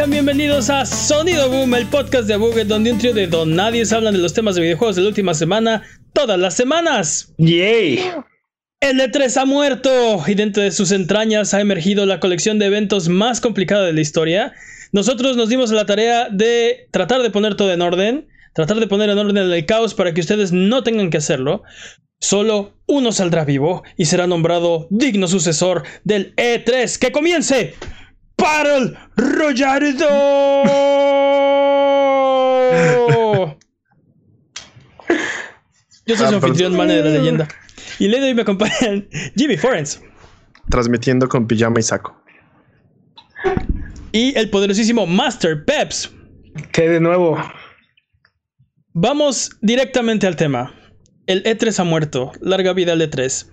Sean bienvenidos a Sonido Boom, el podcast de Buget, donde un trío de don nadie hablan de los temas de videojuegos de la última semana, todas las semanas. ¡Yay! El E3 ha muerto y dentro de sus entrañas ha emergido la colección de eventos más complicada de la historia. Nosotros nos dimos la tarea de tratar de poner todo en orden, tratar de poner en orden el caos para que ustedes no tengan que hacerlo. Solo uno saldrá vivo y será nombrado digno sucesor del E3. ¡Que comience! ¡Battle Royardo! Yo soy su anfitrión, Mane de la leyenda. Y le doy me acompañan Jimmy Forens. Transmitiendo con pijama y saco. Y el poderosísimo Master Peps. ¿Qué de nuevo? Vamos directamente al tema. El E3 ha muerto. Larga vida al E3.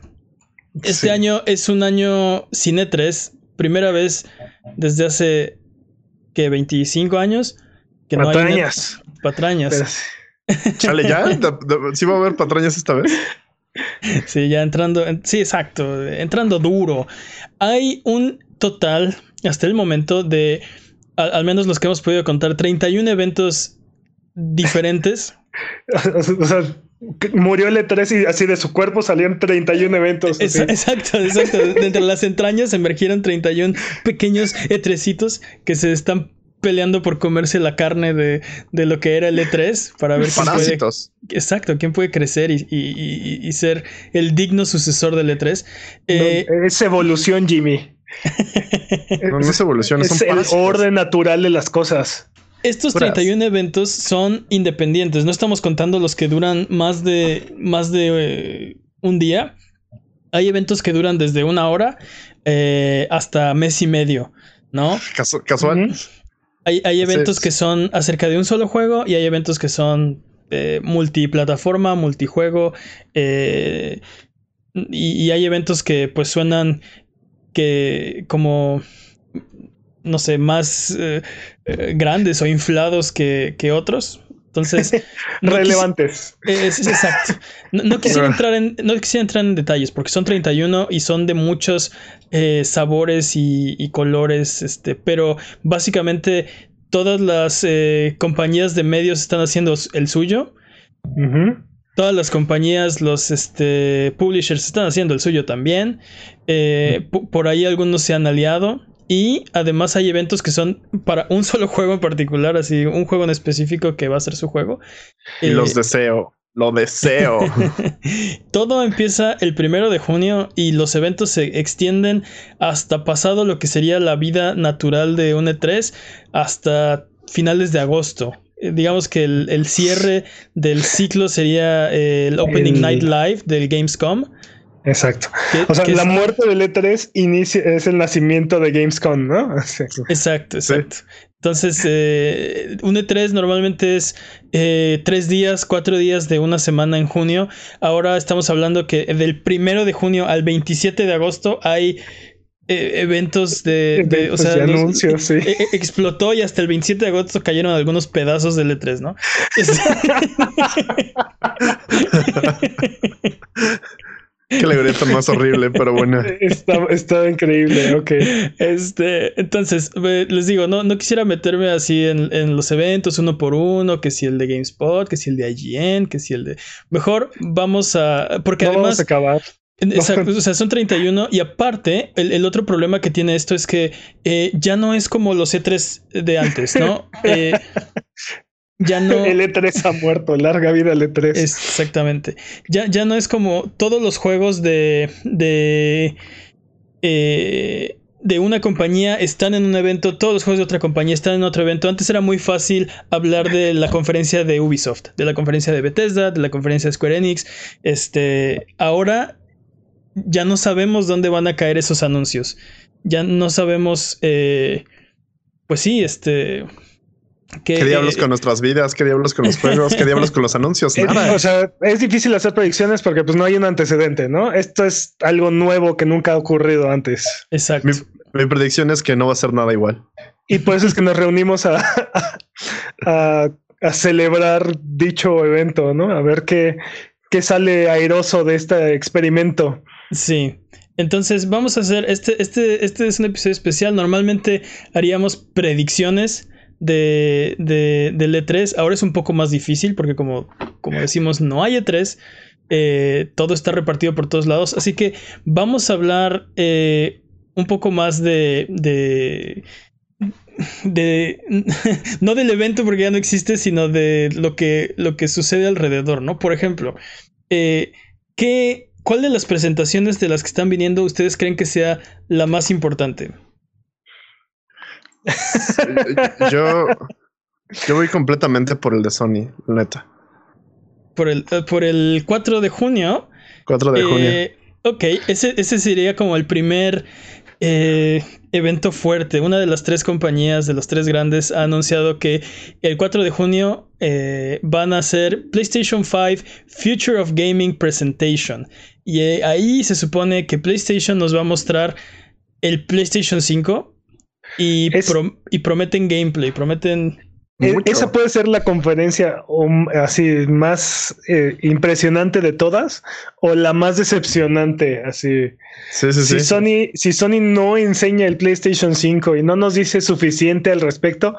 Este Sí. año es un año sin E3. Primera vez desde hace que 25 años que no hay Patrañas. patrañas. Espérate. Chale, ¿ya? ¿De- de- ¿Sí va a haber patrañas esta vez? Sí, ya entrando, en- sí, exacto, entrando duro. Hay un total hasta el momento de al, al menos los que hemos podido contar 31 eventos diferentes. O sea, murió el E3 y así de su cuerpo salieron 31 eventos. Es- así. exacto, exacto. De entre las entrañas emergieron 31 pequeños etrecitos que se están peleando por comerse la carne de, de lo que era el E3 para ver quién puede, Parásitos. exacto, quién puede crecer y, y- y- y ser el digno sucesor del E3. Eh, No, es evolución, Jimmy. No, no es evolución, es son el parásitos. orden natural de las cosas. Estos Puras. 31 eventos son independientes, no estamos contando los que duran más de, más de eh, un día. Hay eventos que duran desde una hora eh, hasta mes y medio, ¿no? Casu- casual. Hay, hay eventos que son acerca de un solo juego y hay eventos que son eh, multiplataforma, multijuego. eh, y, y hay eventos que pues suenan que como no sé, más eh, eh, grandes o inflados que, que otros. Entonces, no Relevantes. es, es exacto. No, no quisiera entrar en, no quisiera entrar en detalles porque son 31 y son de muchos eh, sabores y, y colores, este, pero básicamente todas las eh, compañías de medios están haciendo el suyo. Todas las compañías, los este, publishers están haciendo el suyo también. Eh, po- por ahí algunos se han aliado. Y además hay eventos que son para un solo juego en particular, así un juego en específico que va a ser su juego. Y Eh, los deseo. Lo deseo. Todo empieza el primero de junio y los eventos se extienden hasta pasado lo que sería la vida natural de un E3 hasta finales de agosto. Eh, Digamos que el, el cierre del ciclo sería eh, el Opening El- Night Live del Gamescom. Exacto. O sea, la es- muerte del E3 inicia, es el nacimiento de Gamescom, ¿no? Exacto, exacto. Entonces, eh, un E3 normalmente es eh, tres días, cuatro días de una semana en junio. Ahora estamos hablando que del primero de junio al 27 de agosto hay eh, eventos de, de- Eventos o sea, los- anuncios, sí. e- e- explotó y hasta el 27 de agosto cayeron algunos pedazos del E3, ¿no? Qué alegoría tan más horrible, pero bueno. Está, está increíble, ok. Este, entonces, les digo, no, no quisiera meterme así en, en los eventos uno por uno, que si el de GameSpot, que si el de IGN, que si el de... Mejor vamos a... Porque No además... vamos a acabar. Exacto, o sea, son 31 y aparte, el, el otro problema que tiene esto es que eh, ya no es como los E3 de antes, ¿no? Eh, ya no... El E3 ha muerto. Larga vida el E E3. Exactamente. Ya, ya no es como todos los juegos de. de. eh, de una compañía están en un evento, todos los juegos de otra compañía están en otro evento. Antes era muy fácil hablar de la conferencia de Ubisoft, de la conferencia de Bethesda, de la conferencia de Square Enix. Este, ahora ya no sabemos dónde van a caer esos anuncios. Ya no sabemos, eh, pues sí, este, que, ¿Qué diablos eh, con nuestras vidas? ¿Qué diablos con los juegos? ¿Qué diablos con los anuncios? Eh, Nada. o sea, es difícil hacer predicciones porque pues no hay un antecedente, ¿no? Esto es algo nuevo que nunca ha ocurrido antes. Exacto. Mi, mi predicción es que no va a ser nada igual. Y por eso es que nos reunimos a, a, a celebrar dicho evento, ¿no? A ver qué, qué sale airoso de este experimento. Sí. Entonces vamos a hacer, este, este, este es un episodio especial. Normalmente haríamos predicciones de, de, del E3. Ahora es un poco más difícil porque como, como decimos, no hay E3. Eh, todo está repartido por todos lados. Así que vamos a hablar eh, un poco más de, de, de no del evento porque ya no existe, sino de lo que, lo que sucede alrededor, ¿no? Por ejemplo, eh, ¿qué, ¿cuál de las presentaciones de las que están viniendo ustedes creen que sea la más importante? yo, yo voy completamente por el de Sony, neta. Por el, eh, por el 4 de junio. 4 de junio. Eh, ok, ese, ese sería como el primer eh, evento fuerte. Una de las tres compañías, de los tres grandes, ha anunciado que el 4 de junio eh, van a hacer PlayStation 5 Future of Gaming Presentation. Y eh, ahí se supone que PlayStation nos va a mostrar el PlayStation 5 y, Es- pro- y prometen gameplay, prometen... Mucho. Esa puede ser la conferencia um, así más eh, impresionante de todas o la más decepcionante. Así, Sí, sí, si sí. Sony, si Sony no enseña el PlayStation 5 y no nos dice suficiente al respecto,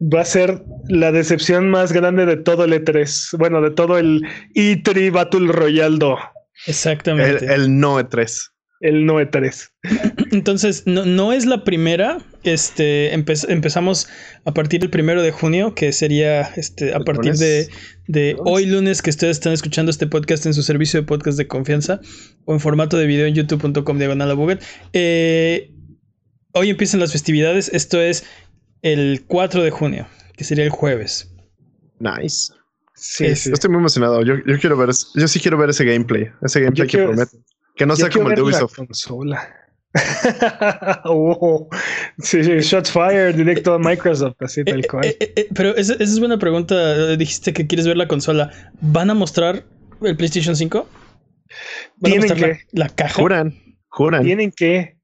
va a ser la decepción más grande de todo el E3. Bueno, de todo el E3 Battle Royale 2, El, Exactamente. el no E3. El no E E3. Entonces, no, no es la primera. Este, empe- empezamos a partir del primero de junio, que sería este, a partir lunes. de, de Lunes. hoy lunes que ustedes están escuchando este podcast en su servicio de podcast de confianza o en formato de video en youtube.com diagonal. Eh, hoy empiezan las festividades. Esto es el 4 de junio, que sería el jueves. Nice. Sí, sí. Estoy muy emocionado. Yo, yo quiero ver, yo sí quiero ver ese gameplay. Ese gameplay que promete. Que no Yo sea como el de ver la Ubisoft. consola. Oh, sí, sí, shots fired directo a Microsoft, así tal Eh, cual. eh, eh, eh, pero esa, esa es buena pregunta. Dijiste que quieres ver la consola. ¿Van a mostrar el PlayStation 5? ¿Van a Tienen mostrar la, que. la caja? Juran, juran. Tienen que.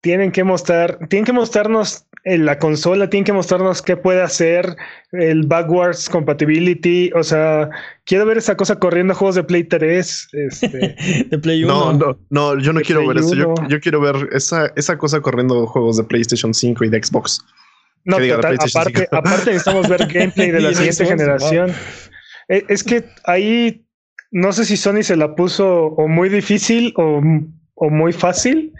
Tienen que mostrar. Tienen que mostrarnos en la consola. Tienen que mostrarnos qué puede hacer el backwards compatibility. O sea, quiero ver esa cosa corriendo juegos de Play 3. Este, de Play 1. No, no, no, yo no De quiero Play ver eso. Yo, 1. yo quiero ver esa, esa cosa corriendo juegos de PlayStation 5 y de Xbox. no, Que total, aparte, 5. aparte necesitamos ver gameplay de la siguiente generación. Eh, Es que ahí no sé si Sony se la puso o muy difícil o, o muy fácil.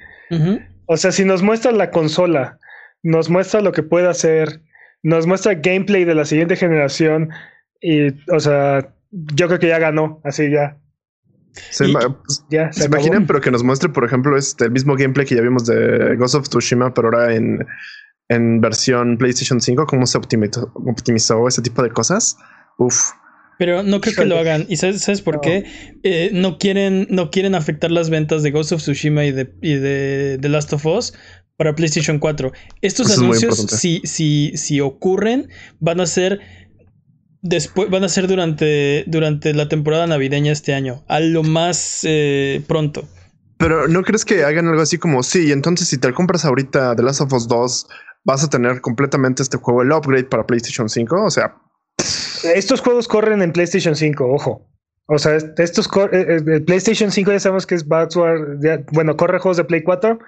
O sea, si nos muestra la consola, nos muestra lo que puede hacer, nos muestra gameplay de la siguiente generación y, o sea, yo creo que ya ganó, así ya, Se, Y- ima- ya se, ¿se acabó. imaginan, pero que nos muestre, por ejemplo, este, el mismo gameplay que ya vimos de Ghost of Tsushima, pero ahora en, en versión PlayStation 5, cómo se optimizó, optimizó ese tipo de cosas. Uf. Pero no creo que lo hagan. ¿Y sabes, sabes por No. qué? Eh, no, quieren, no quieren afectar las ventas de Ghost of Tsushima y de, y de The Last of Us para PlayStation 4. Estos Eso anuncios, si, si, si ocurren, van a ser después, van a ser durante, durante la temporada navideña este año. A lo más eh, pronto. Pero ¿no crees que hagan algo así como, sí, entonces si te compras ahorita The Last of Us 2, vas a tener completamente este juego, el upgrade para PlayStation 5? O sea, Estos juegos corren en PlayStation 5, ojo. O sea, est- estos eh, eh, el PlayStation 5 ya sabemos que es backward, ya- bueno, corre juegos de Play 4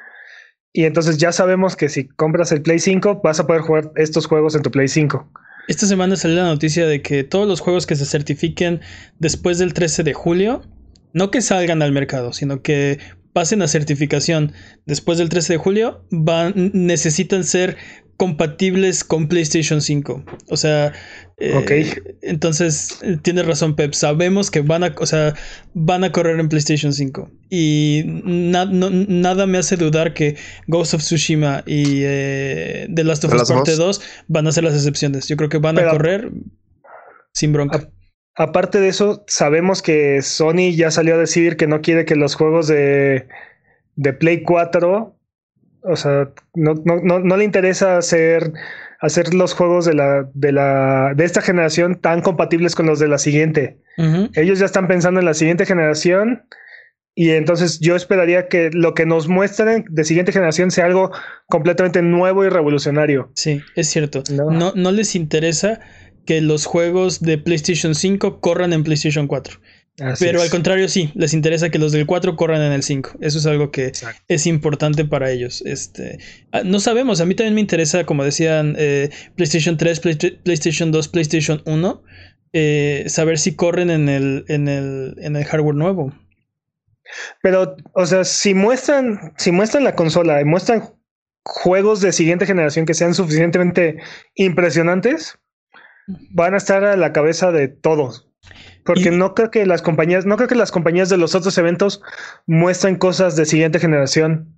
y entonces ya sabemos que si compras el Play 5 vas a poder jugar estos juegos en tu Play 5. Esta semana salió la noticia de que todos los juegos que se certifiquen después del 13 de julio, no que salgan al mercado, sino que pasen a certificación después del 13 de julio, van, necesitan ser compatibles con PlayStation 5. O sea, eh, entonces eh, tienes razón, Pep. Sabemos que van a, o sea, van a correr en PlayStation 5. Y na- no- nada me hace dudar que Ghost of Tsushima y eh, The Last of Us Parte Us. 2 van a ser las excepciones. Yo creo que van a correr sin bronca. Aparte de eso, sabemos que Sony ya salió a decir que no quiere que los juegos de, de Play 4, o sea, no, no, no, no le interesa hacer, hacer los juegos de, la, de, la, de esta generación tan compatibles con los de la siguiente. Ellos ya están pensando en la siguiente generación y entonces yo esperaría que lo que nos muestren de siguiente generación sea algo completamente nuevo y revolucionario. Sí, es cierto. No. No. No, les interesa que los juegos de PlayStation 5 corran en PlayStation 4. Pero al contrario, sí, les interesa que los del 4 corran en el 5. Eso es algo que es importante para ellos. Este, ah, no sabemos, a mí también me interesa, como decían, eh, PlayStation 3, PlayStation 2, PlayStation 1, eh, saber si corren en el, en, el, en el hardware nuevo. Pero, o sea, si muestran, si muestran la consola y muestran juegos de siguiente generación que sean suficientemente impresionantes, van a estar a la cabeza de todos. Porque no creo que las compañías, no creo que las compañías de los otros eventos muestren cosas de siguiente generación.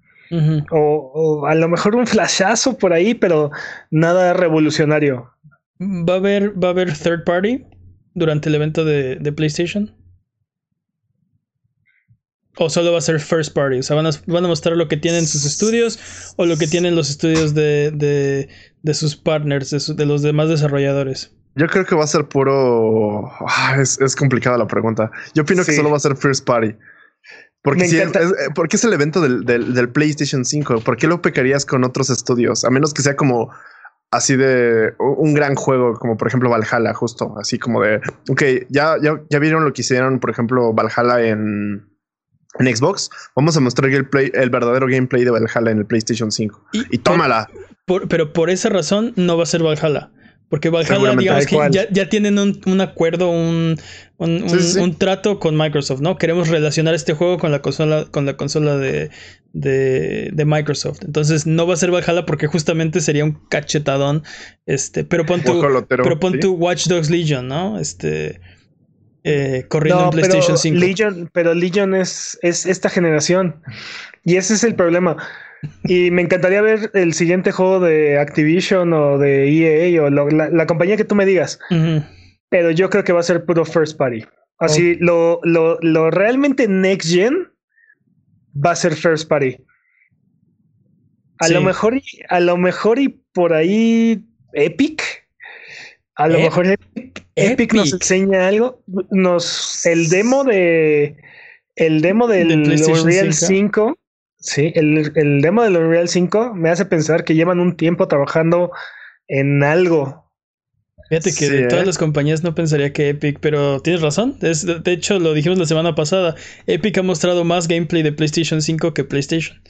o, a lo mejor un flashazo por ahí, pero nada revolucionario. ¿Va a haber, va a haber third party durante el evento de, PlayStation? ¿O solo va a ser first party? O sea, van a, van a mostrar lo que tienen sus estudios o lo que tienen los estudios de, de, de sus partners, de, de los demás desarrolladores. Yo creo que va a ser puro. Ah, es, es, complicada la pregunta. Yo opino que solo va a ser First Party. Porque, es, es el evento del, del, PlayStation 5. ¿Por qué lo pecarías con otros estudios? A menos que sea como así de un gran juego, como por ejemplo Valhalla, justo así como de. Ok, ya, ya, ya vieron lo que hicieron, por ejemplo, Valhalla en, en Xbox. Vamos a mostrar el, el verdadero gameplay de Valhalla en el PlayStation 5. Y, tómala. pero por esa razón no va a ser Valhalla. Porque Valhalla, digamos que ya, tienen un, acuerdo, un, un, trato con Microsoft, ¿no? Queremos relacionar este juego con la consola, con la consola de, de, Microsoft. Entonces no va a ser Valhalla porque justamente sería un cachetadón. Este, pero pon tu, pero pon tu Watch Dogs Legion, ¿no? Este. Eh, corriendo en PlayStation 5. Legion, pero Legion es, es esta generación. Y ese es el problema. Y me encantaría ver el siguiente juego de Activision o de EA o la, compañía que tú me digas. Pero yo creo que va a ser puro first party. Así, lo, lo, lo, realmente next gen va a ser first party. A lo mejor, a lo mejor y por ahí Epic. A lo mejor Epic, nos enseña algo. Nos, el demo de el demo del Unreal 5 Sí, el, el demo del Unreal 5 me hace pensar que llevan un tiempo trabajando en algo. Fíjate que de todas ¿eh? las compañías no pensaría que Epic, pero tienes razón. de hecho, lo dijimos la semana pasada. Epic ha mostrado más gameplay de PlayStation 5 que PlayStation.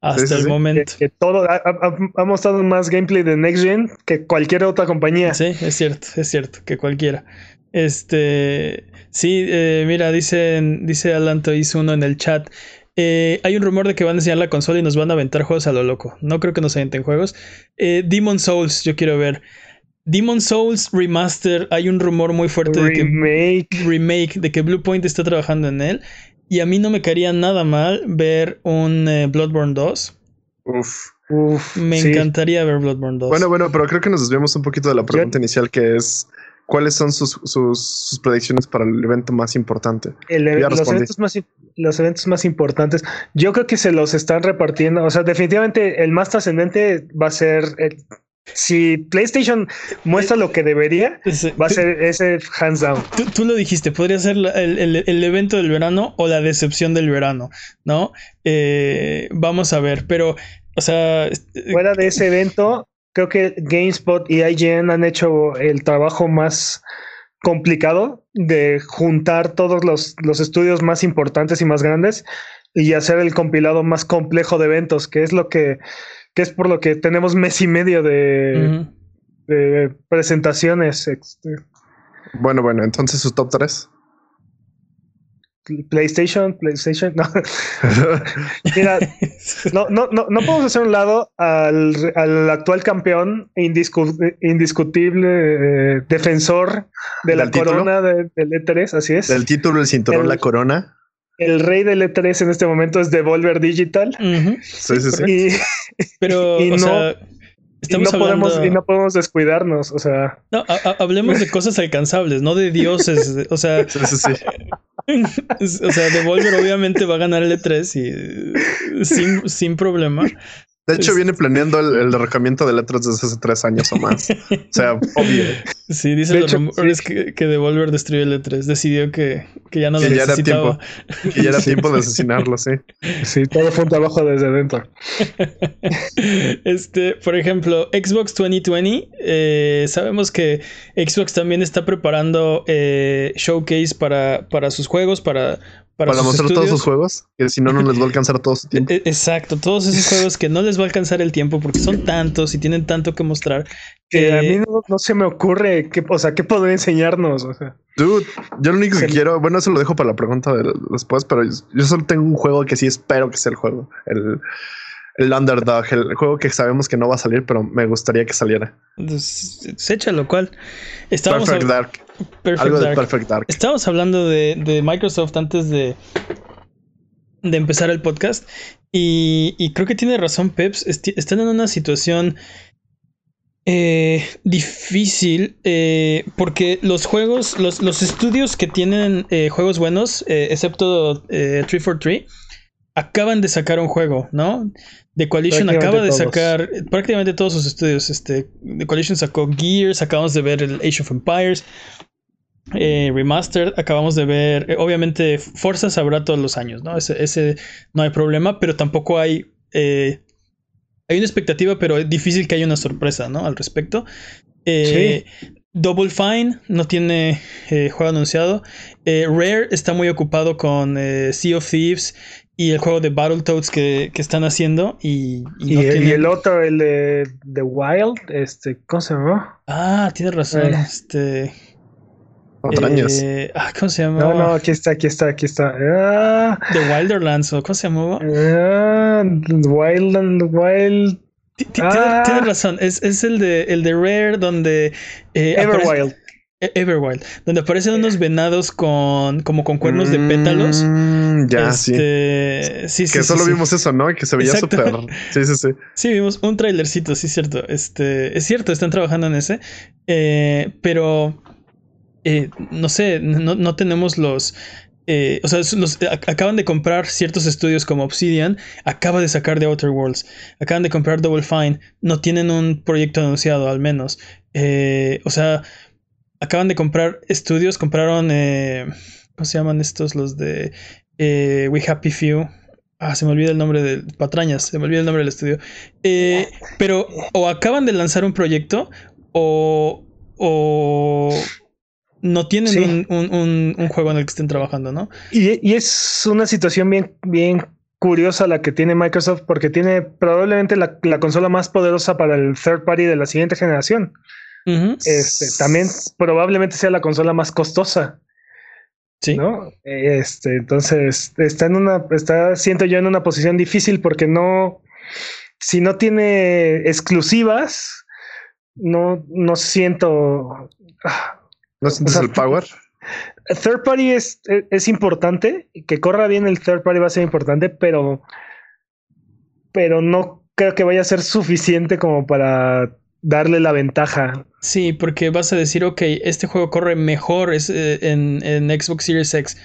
Hasta el momento. Que, todo ha, mostrado más gameplay de Next Gen que cualquier otra compañía. Sí, es cierto, es cierto, que cualquiera. Este. Sí, eh, mira, dicen, dice Alanto hizo uno en el chat. Eh, hay un rumor de que van a enseñar la consola y nos van a aventar juegos a lo loco. No creo que nos aventen juegos. Eh, Demon Souls, yo quiero ver. Demon Souls Remaster, hay un rumor muy fuerte de que remake de que Bluepoint está trabajando en él. Y a mí no me caería nada mal ver un eh, Bloodborne 2. Uf. me encantaría ver Bloodborne 2. Bueno, bueno, pero creo que nos desviamos un poquito de la pregunta inicial que es ¿Cuáles son sus, sus, predicciones para el evento más importante? los, eventos más, los eventos más importantes, yo creo que se los están repartiendo. O sea, definitivamente el más trascendente va a ser si PlayStation muestra lo que debería, va a ser ese hands down. Tú, lo dijiste, podría ser el, evento del verano o la decepción del verano, ¿no? Eh, vamos a ver, pero, o sea... Fuera de ese evento, creo que GameSpot y IGN han hecho el trabajo más complicado de juntar todos los, estudios más importantes y más grandes y hacer el compilado más complejo de eventos, que es lo que, que es por lo que tenemos mes y medio de, de presentaciones. Este. Bueno, bueno, entonces su top 3. PlayStation, PlayStation, no. Mira, no, no, no, no, podemos hacer un lado al, al actual campeón indiscutible eh, defensor de la corona del E3, así es. Del título, el cinturón, la corona. El rey del E3 en este momento es Devolver Digital. sí, sí, sí. Pero, o no, sea, y no, podemos, y no podemos descuidarnos, o sea. No, hablemos de cosas alcanzables, no de dioses. O sea, sí, sí, sí. o sea, Devolver obviamente va a ganar el E3 y, sin, sin problema. De hecho, viene planeando el, derrocamiento de letras desde hace tres años o más. o sea, obvio. Sí, dicen los rumores que, que, Devolver destruyó el E3. Decidió que, que ya no que ya era tiempo Que ya era tiempo de asesinarlo, sí. Sí, todo fue un trabajo desde dentro. este, por ejemplo, Xbox 2020. Eh, sabemos que Xbox también está preparando eh, showcase para, para sus juegos, para para, mostrar todos sus juegos, que si no, no les va a alcanzar todo su tiempo. E-, exacto, todos esos juegos que no les va a alcanzar el tiempo porque son tantos y tienen tanto que mostrar. Que a mí no, se me ocurre, qué, o sea, qué podría enseñarnos. O sea. Dude, yo lo único que quiero, bueno, eso lo dejo para la pregunta de, después, pero yo, solo tengo un juego que sí espero que sea el juego. El, el Underdog, el juego que sabemos que no va a salir, pero me gustaría que saliera. Pues, échalo, ¿cuál? Estábamos Perfect Dark. Algo de Perfect Dark. Estábamos hablando de, Microsoft antes de, de empezar el podcast. Y, creo que tiene razón Peps. están en una situación eh, difícil eh, porque los juegos, los, los estudios que tienen eh, juegos buenos, excepto 343, acaban de sacar un juego, ¿no? The Coalition acaba de sacar prácticamente todos sus estudios. Este, The Coalition sacó Gears, acabamos de ver el Age of Empires. Eh, remastered, acabamos de ver. Eh, obviamente, Forza sabrá todos los años, ¿no? Ese, no hay problema, pero tampoco hay. Eh, hay una expectativa, pero es difícil que haya una sorpresa, ¿no? Al respecto. sí. Double Fine no tiene juego anunciado. Rare está muy ocupado con Sea of Thieves y el juego de Battletoads que, que están haciendo. Y, y, el, otro, el de The Wild, este, ¿cómo se llama? Ah, tienes razón. Eh. Este. Eh, ah, ¿Cómo se llama? No, no, aquí está, aquí está, aquí está. Ah. The Wilderlands, ¿o cómo se llamaba? Ah, Wild, Wild. Ah. Tienes razón, es, es, el de el de Rare donde eh, Everwild. E-, Everwild, donde aparecen unos venados con como con cuernos de pétalos. Mm, ya, sí. Este, sí. Que solo vimos eso, ¿no? Que se veía súper. Sí, sí, sí. Sí, vimos un trailercito, sí, cierto. Este, es cierto, están trabajando en ese. Eh, pero eh, no sé, no, no tenemos los. Eh, o sea, acaban de comprar ciertos estudios como Obsidian, acaba de sacar de Outer Worlds, acaban de comprar Double Fine, no tienen un proyecto anunciado al menos. o sea, acaban de comprar estudios, compraron, eh, ¿cómo se llaman estos? Los de eh, We Happy Few. Ah, se me olvida el nombre de Patrañas, se me olvida el nombre del estudio. Eh, pero o acaban de lanzar un proyecto o, o no tienen un, un, juego en el que estén trabajando, ¿no? Y, es una situación bien, bien curiosa la que tiene Microsoft porque tiene probablemente la, la consola más poderosa para el third party de la siguiente generación este, también probablemente sea la consola más costosa. Sí. ¿No? Este, entonces está en una, está, siento yo en una posición difícil porque no, si no tiene exclusivas, no, no siento. ¿No sientes el power? Third party es, es, importante, que corra bien el third party va a ser importante, pero, pero no creo que vaya a ser suficiente como para darle la ventaja. Sí, porque vas a decir, ok, este juego corre mejor eh, en, en, Xbox Series X,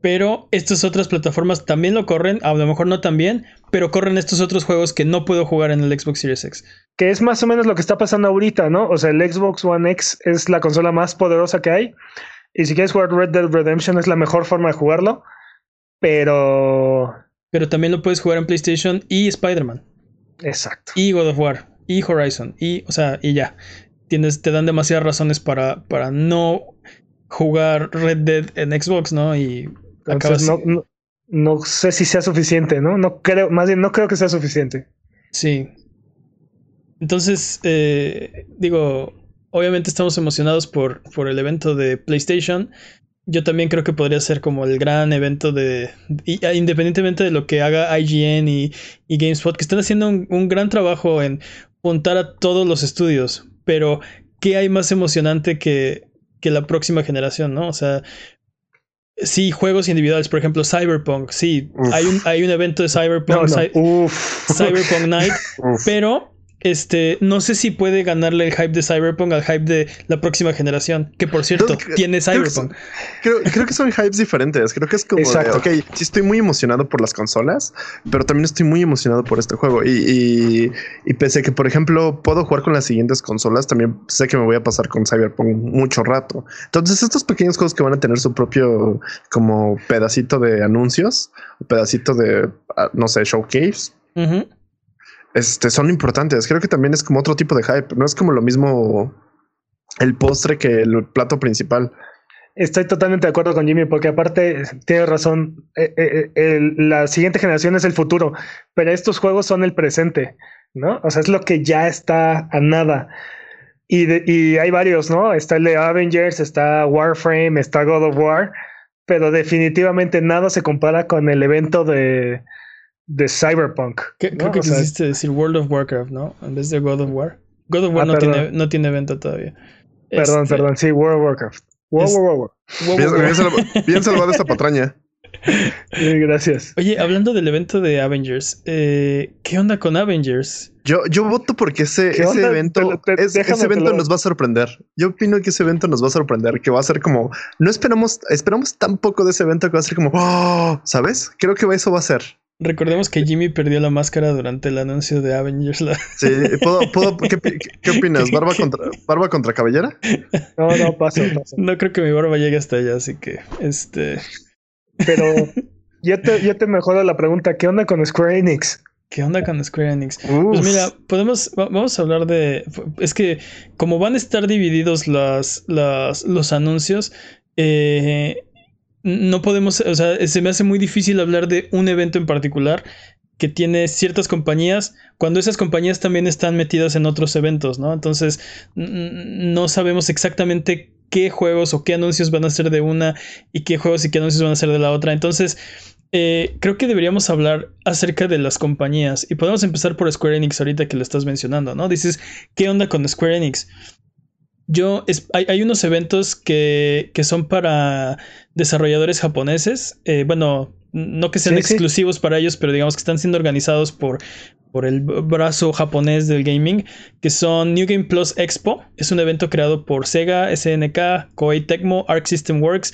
pero estas otras plataformas también lo corren, a lo mejor no tan bien, pero corren estos otros juegos que no puedo jugar en el Xbox Series X. Que es más o menos lo que está pasando ahorita, ¿no? O sea, el Xbox One X es la consola más poderosa que hay, y si quieres jugar Red Dead Redemption es la mejor forma de jugarlo, pero... Pero también lo puedes jugar en PlayStation y Spider-Man. Exacto. Y God of War y Horizon. Y, o sea, y ya. Tienes, te dan demasiadas razones para, para no jugar Red Dead en Xbox, ¿no? Y no, no, sé si sea suficiente, ¿no? No creo, más bien no creo que sea suficiente. Sí. Entonces, eh, digo, obviamente estamos emocionados por, por el evento de PlayStation yo también creo que podría ser como el gran evento de. Ah, independientemente de lo que haga IGN y, GameSpot, que están haciendo un, gran trabajo en juntar a todos los estudios. Pero, ¿qué hay más emocionante que, que la próxima generación, no? O sea. Sí, juegos individuales, por ejemplo, Cyberpunk. Sí, hay un, hay un evento de Cyberpunk, Cyberpunk Night, pero este, no sé si puede ganarle el hype de Cyberpunk al hype de la próxima generación. Que por cierto, tiene Cyberpunk. Creo que, creo, que, son hypes diferentes. Creo que es como, de, ok, sí estoy muy emocionado por las consolas, pero también estoy muy emocionado por este juego. Y, y, y, pese a que, por ejemplo, puedo jugar con las siguientes consolas, también sé que me voy a pasar con Cyberpunk mucho rato. Entonces, estos pequeños juegos que van a tener su propio como pedacito de anuncios, pedacito de, ah, no sé, showcase este, son importantes. Creo que también es como otro tipo de hype. No es como lo mismo el postre que el plato principal. Estoy totalmente de acuerdo con Jimmy, porque aparte tiene razón. Eh, eh, eh, la siguiente generación es el futuro, pero estos juegos son el presente, ¿no? O sea, es lo que ya está a nada. Y, y hay varios, ¿no? Está el de Avengers, está Warframe, está God of War, pero definitivamente nada se compara con el evento de, de Cyberpunk. Creo que quisiste decir World of Warcraft, ¿no? En vez de God of War. God of War ah, no, tiene, no, tiene, evento todavía. Perdón, este, perdón, sí, World of Warcraft. World of Warcraft. Bien, salvada esta patraña. gracias. Oye, hablando del evento de Avengers, eh, ¿qué onda con Avengers? Yo, yo voto porque ese, ese evento, ese evento nos va a sorprender. Yo opino que ese evento nos va a sorprender, que va a ser como, no esperamos, esperamos tan poco de ese evento que va a ser como, oh, ¿sabes? Creo que eso va a ser. Recordemos que Jimmy perdió la máscara durante el anuncio de Avengers. Sí, ¿puedo, qué, opinas? ¿Barba contra, ¿Barba contra cabellera? No, no, paso, paso. No creo que mi barba llegue hasta allá, así que este. Pero yo te, yo te mejoro la pregunta: ¿qué onda con Square Enix? ¿Qué onda con Square Enix? Pues mira, podemos, vamos a hablar de. Es que como van a estar divididos las, las, los anuncios, eh, no podemos, o sea, se me hace muy difícil hablar de un evento en particular que tiene ciertas compañías cuando esas compañías también están metidas en otros eventos, ¿no? Entonces, no sabemos exactamente qué juegos o qué anuncios van a ser de una y qué juegos y qué anuncios van a ser de la otra. Entonces, eh, creo que deberíamos hablar acerca de las compañías y podemos empezar por Square Enix ahorita que lo estás mencionando, ¿no? Dices, ¿qué onda con Square Enix? Yo, hay, unos eventos que, son para desarrolladores japoneses. Eh, bueno, no que sean exclusivos para ellos, pero digamos que están siendo organizados por, por el brazo japonés del gaming, que son New Game Plus Expo. Es un evento creado por Sega, SNK, Koei Tecmo, Arc System Works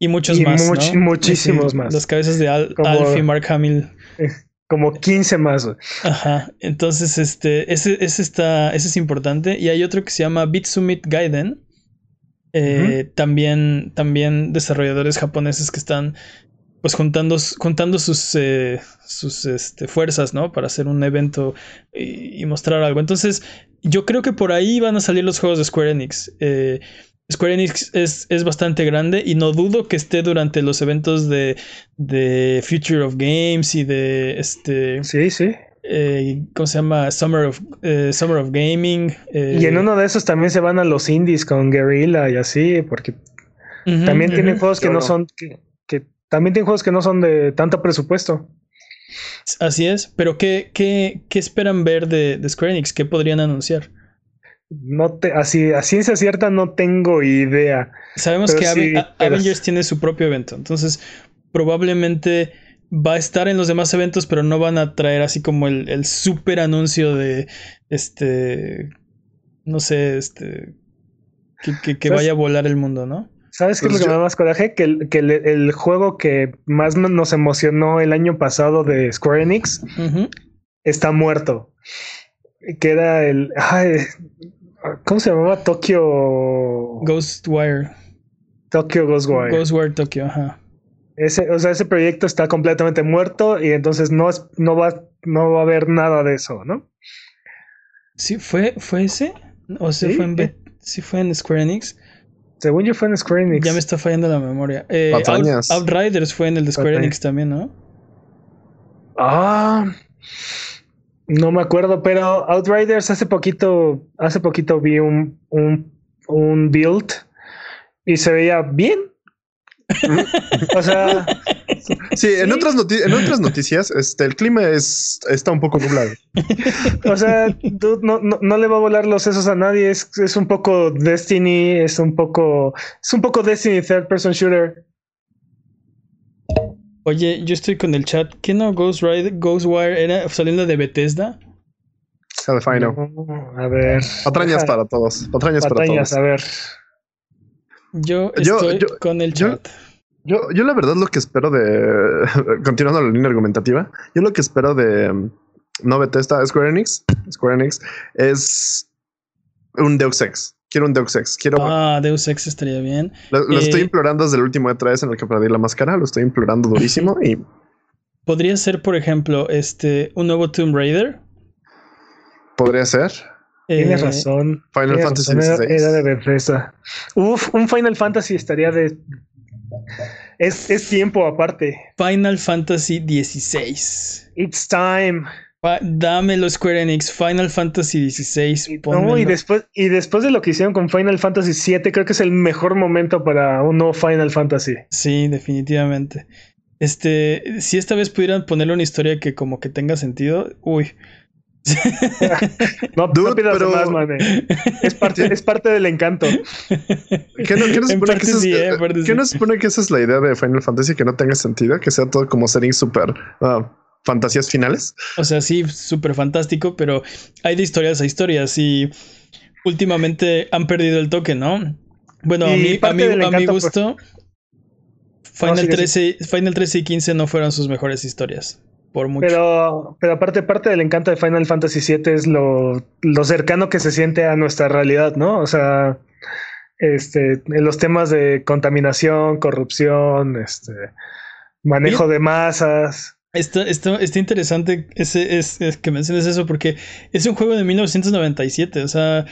y muchos más. Muchísimos más. Las cabezas de Al y Mark Hamill. Como 15 más. Ajá. Entonces, este, ese, ese, está, ese es importante. Y hay otro que se llama Bitsumit Gaiden. Eh, también, también desarrolladores japoneses que están pues juntando, juntando sus, eh, sus este, fuerzas, ¿no? Para hacer un evento y, mostrar algo. Entonces, yo creo que por ahí van a salir los juegos de Square Enix. Eh, Square Enix es, es, bastante grande y no dudo que esté durante los eventos de, de Future of Games y de este. Sí, sí. Eh, ¿Cómo se llama? Summer of, eh, Summer of Gaming. Eh. Y en uno de esos también se van a los indies con Guerrilla y así, porque también tienen juegos que no, son. Que, también tienen juegos que no son de tanto presupuesto. Así es, pero ¿qué, qué, qué esperan ver de, de Square Enix? ¿Qué podrían anunciar? No te, así, a ciencia cierta no tengo idea. Sabemos que Avengers tiene su propio evento, entonces probablemente va a estar en los demás eventos, pero no van a traer así como el, el super anuncio de este, no sé, este, que, que, vaya a volar el mundo, ¿no? ¿Sabes qué es lo pues que me da más coraje? Que, el, que el, juego que más nos emocionó el año pasado de Square Enix está muerto. Que era el. ¿Cómo se llamaba? Tokyo. Ghostwire. Tokyo Ghostwire. Ghostwire Tokyo, ajá. Ese, o sea, ese proyecto está completamente muerto y entonces no, es, no, va, no va a haber nada de eso, ¿no? Sí, ¿fue, fue ese? ¿O se fue en ¿Sí fue en Square Enix? Según yo fue en Square Enix. Ya me está fallando la memoria. Eh, Outriders fue en el de Square Enix también, ¿no? Ah. No me acuerdo, pero Outriders hace poquito, hace poquito vi un, un, un build y se veía bien. o sea, sí, En, otras en otras noticias, este, el clima es, está un poco nublado. o sea, no, no, no, le va a volar los sesos a nadie. Es, es un poco Destiny, es un poco, es un poco Destiny Third Person Shooter. Oye, yo estoy con el chat. ¿Qué no Ghost Ghostwire era saliendo de Bethesda? Final. a ver. Patrañas para todos. Patrañas, para todos. a ver. Yo estoy con el chat. Yo, yo la verdad lo que espero de, continuando la línea argumentativa, yo lo que espero de no Bethesda, Square Enix, Square Enix, es un Deus Ex. Quiero un Deus Ex. Quiero. Ah, Deus Ex estaría bien. Lo, estoy eh, implorando desde el último E3 en el que perdí la máscara. Lo estoy implorando durísimo y. Podría ser, por ejemplo, este un nuevo Tomb Raider. Podría ser. Tienes eh, razón. Final Fantasy XVI. Era, de Bethesda. Uf, un Final Fantasy estaría de. Es, es tiempo aparte. Final Fantasy XVI. It's time. Dámelo Square Enix, Final Fantasy XVI. No, y después, y después de lo que hicieron con Final Fantasy VII, creo que es el mejor momento para un nuevo Final Fantasy. Sí, definitivamente. Este, si esta vez pudieran ponerle una historia que como que tenga sentido, uy. no, no pidas más, man. Es parte, es parte del encanto. ¿Qué no, qué no supone que, sí, eh, ¿qué no supone que esa es la idea de Final Fantasy? Que no tenga sentido, que sea todo como setting súper ah, fantasías finales. O sea, sí, súper fantástico, pero hay de historias a historias y últimamente han perdido el toque, ¿no? Bueno, a mí, a, mi pues, gusto, Final, 13, Final 13 y 15 no fueron sus mejores historias. Por mucho. Pero, pero aparte, parte del encanto de Final Fantasy VII es lo, lo cercano que se siente a nuestra realidad, ¿no? O sea, este, en los temas de contaminación, corrupción, este, manejo de masas. Está, está, interesante ese, es, que menciones eso porque es un juego de 1997. O sea,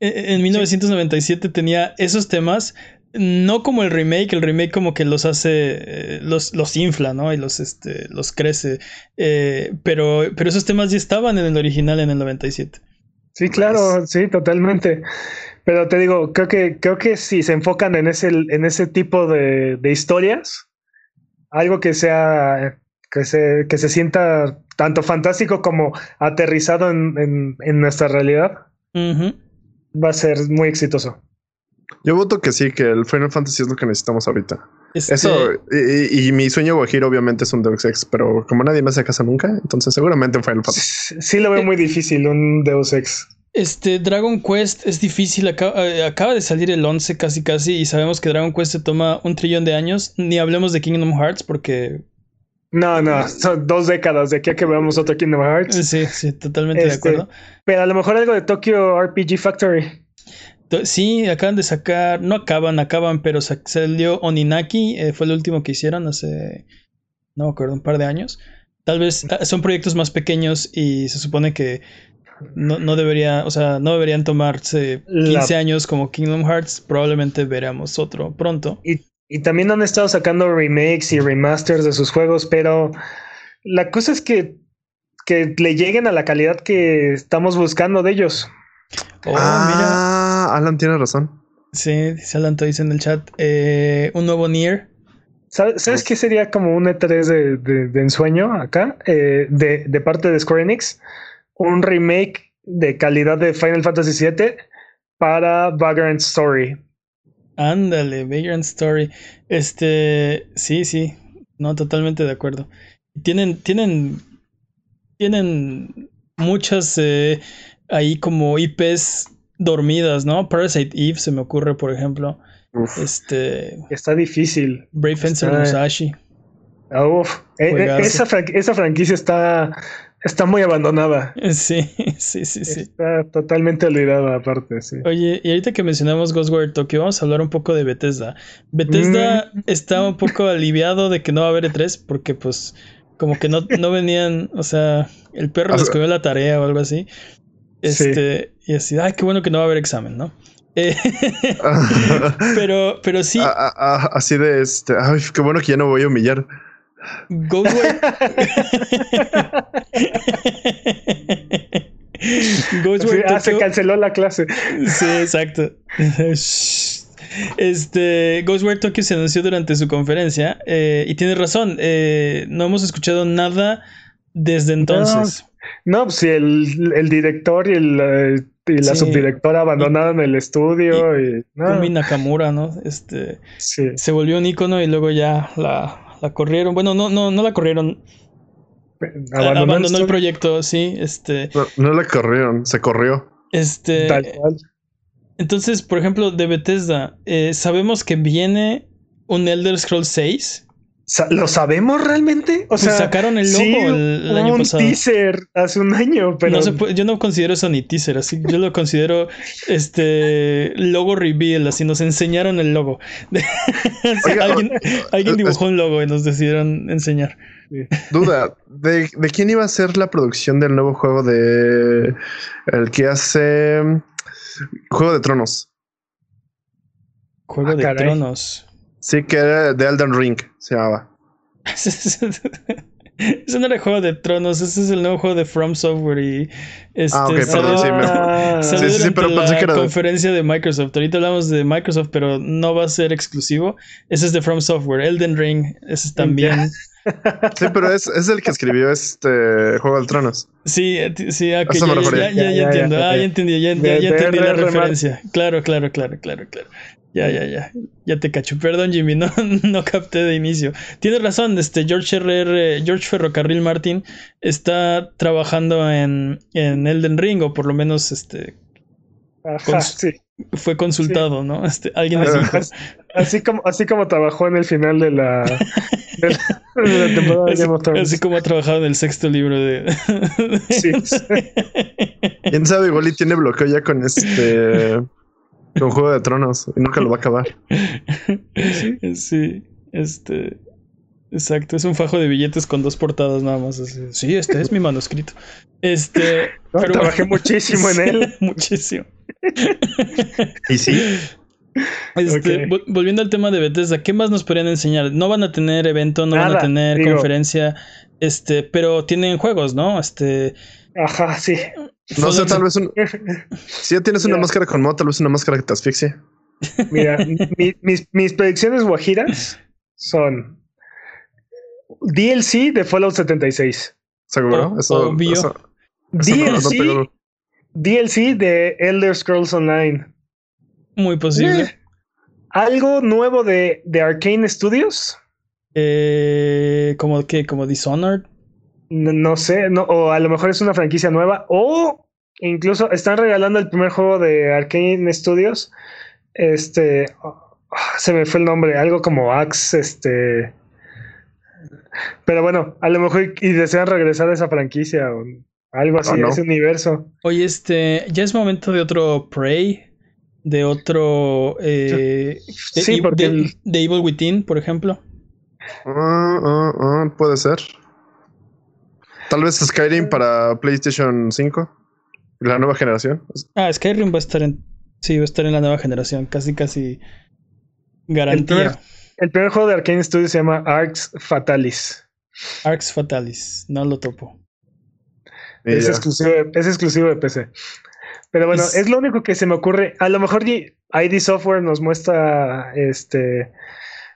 e, en 1997 tenía esos temas, no como el remake, el remake como que los hace, eh, los, los infla, ¿no? Y los, este, los crece. Eh, pero, pero esos temas ya estaban en el original en el 97. Sí, claro, sí, totalmente. Pero te digo, creo que, creo que si se enfocan en ese, en ese tipo de, de historias, algo que sea que se, que se sienta tanto fantástico como aterrizado en, nuestra realidad, va a ser muy exitoso. Yo voto que sí, que el Final Fantasy es lo que necesitamos ahorita. Este Eso, y, mi sueño guajiro obviamente es un Deus Ex, pero como nadie me hace caso nunca, entonces seguramente un Final Fantasy. Sí, lo veo muy difícil, un Deus Ex. Este, Dragon Quest es difícil, eh, acaba, de salir el 11 casi casi y sabemos que Dragon Quest se toma un trillón de años, ni hablemos de Kingdom Hearts porque no, no, son dos décadas de aquí a que veamos otro Kingdom Hearts. Sí, sí, totalmente de este, acuerdo. Pero a lo mejor algo de Tokyo RPG Factory. Sí, acaban de sacar, no acaban, acaban, pero salió Oninaki, eh, fue el último que hicieron hace, no me acuerdo, un par de años. Tal vez ah, son proyectos más pequeños y se supone que no, no debería, o sea, no deberían tomarse 15 años como Kingdom Hearts. Probablemente veremos otro pronto. Y y también han estado sacando remakes y remasters de sus juegos, pero la cosa es que, que le lleguen a la calidad que estamos buscando de ellos. Oh, ah, Alan tiene razón. Sí, dice Alan te dice en el chat. Eh, un nuevo Nier. ¿Sabes, qué sería como un E3 de, ensueño acá? Eh, de, de parte de Square Enix. Un remake de calidad de Final Fantasy VII para Vagrant Story. Ándale, Vagrant Story. Este, sí, sí, no, totalmente de acuerdo. Tienen, tienen, tienen muchas eh, ahí como IPs dormidas, ¿no? Parasite Eve se me ocurre, por ejemplo. este. Está difícil. Brave Fencer Musashi. uf. E, e, esa, esa franquicia está Está muy abandonada. Sí, sí, sí, sí. Está totalmente olvidada aparte, sí. Oye, y ahorita que mencionamos Ghostwire Tokyo, vamos a hablar un poco de Bethesda. Bethesda mm. está un poco aliviado de que no va a haber E3 porque pues como que no, no venían, o sea, el perro les comió la tarea o algo así. Este, y así, ay, qué bueno que no va a haber examen, ¿no? Eh, pero, pero sí. así de este, ay, qué bueno que ya no voy a humillar. Ghostwire. Ghostwire ah, se canceló la clase. Sí, exacto. Este Ghostwire Tokyo se anunció durante su conferencia eh, y tiene razón, eh, no hemos escuchado nada desde entonces. No, pues si el, director y, el, eh, y la subdirectora abandonaron el estudio y, y Nakamura, ¿no? Este se volvió un icono y luego ya la, la corrieron. Bueno, no, no, no la corrieron. abandonó, el proyecto, sí. Este. No, no le corrieron, se corrió. Este. Tal cual. Entonces, por ejemplo, de Bethesda, eh, sabemos que viene un Elder Scrolls 6. ¿Lo sabemos realmente? O pues sea, sacaron el logo el, año pasado. un teaser hace un año, pero. yo no considero eso ni teaser, así yo lo considero este logo reveal, así nos enseñaron el logo. alguien, dibujó un logo y nos decidieron enseñar. Duda, ¿de, ¿de, quién iba a ser la producción del nuevo juego de el que hace Juego de Tronos. Juego ah, de Tronos. Sí, que era de Elden Ring, se llamaba. Ese no era Juego de Tronos, ese es el nuevo juego de From Software y este, ah, ok, perdón, sí, me... sí, sí, pero pensé que era conferencia de Microsoft. Ahorita hablamos de Microsoft, pero no va a ser exclusivo. Ese es de From Software. Elden Ring, ese es también. Sí, pero es, es, el que escribió este Juego de Tronos. Sí, eh, sí, ah, ya, ya, ya, ya, entiendo. Ah, ya entendí, ya, entendí la referencia. Claro, claro, claro, claro, claro. Ya, ya, ya. Ya te cacho. Perdón, Jimmy, no, no capté de inicio. Tienes razón, este George R. George Ferrocarril Martin está trabajando en, en Elden Ring, o por lo menos este. Ajá, sí fue consultado, ¿no? Este, alguien le dijo. Así como, así como trabajó en el final de la, temporada así, Así como ha trabajado en el sexto libro de. sí. Quién sabe, igual y tiene bloqueo ya con este. con Juego de Tronos y nunca lo va a acabar. Sí, sí este. Exacto, es un fajo de billetes con dos portadas nada más. Sí, este es mi manuscrito. Este. pero trabajé muchísimo en él. muchísimo. y sí. Este, volviendo al tema de Bethesda, ¿qué más nos podrían enseñar? No van a tener evento, no van a tener conferencia, este, pero tienen juegos, ¿no? Este. Ajá, sí. No sé, tal vez un... Si ya tienes una máscara con modo, tal vez una máscara que te asfixie. Mira, mis, mis predicciones guajiras son DLC de Fallout 76. ¿Seguro? eso, DLC DLC de Elder Scrolls Online. Muy posible. Eh, ¿Algo nuevo de, de Arcane Studios? Eh, ¿Como que ¿Como Dishonored? No, sé, no, o a lo mejor es una franquicia nueva. O incluso están regalando el primer juego de Arcane Studios. Este. se me fue el nombre. Algo como Axe. Este. Pero bueno, a lo mejor y desean regresar a esa franquicia. O, algo así, ese universo. Oye, este, ya es momento de otro Prey, de otro. Eh, sí, porque. De, Evil Within, por ejemplo. Ah, ah, ah, puede ser. Tal vez Skyrim para PlayStation 5, la nueva generación. Ah, Skyrim va a estar en. Sí, va a estar en la nueva generación, casi, casi. Garantía. El primer, juego de Arkane Studios se llama Arx Fatalis. Arx Fatalis, no lo topo. Es exclusivo, de, es exclusivo de PC. Pero bueno, es... lo único que se me ocurre. A lo mejor ID Software nos muestra este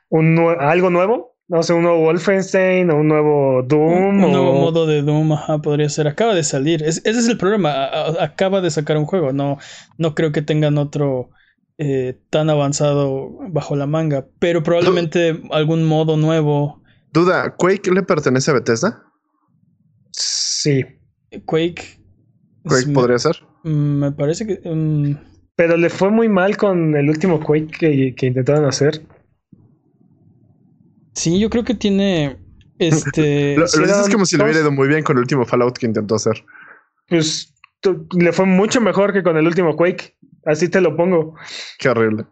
un algo nuevo. No sé, un nuevo Wolfenstein o un nuevo Doom. Un, nuevo modo de Doom, podría ser. Acaba de salir. ese es el problema. acaba de sacar un juego. No, no creo que tengan otro eh, tan avanzado bajo la manga. Pero probablemente algún modo nuevo. Duda, ¿Quake le pertenece a Bethesda? Sí. Quake. Quake podría ser. Me parece que. Mm, Pero le fue muy mal con el último Quake que, intentaron hacer. Sí, yo creo que tiene. Este. lo, dices como si le hubiera ido muy bien con el último Fallout que intentó hacer. Pues le fue mucho mejor que con el último Quake. Así te lo pongo. Qué horrible.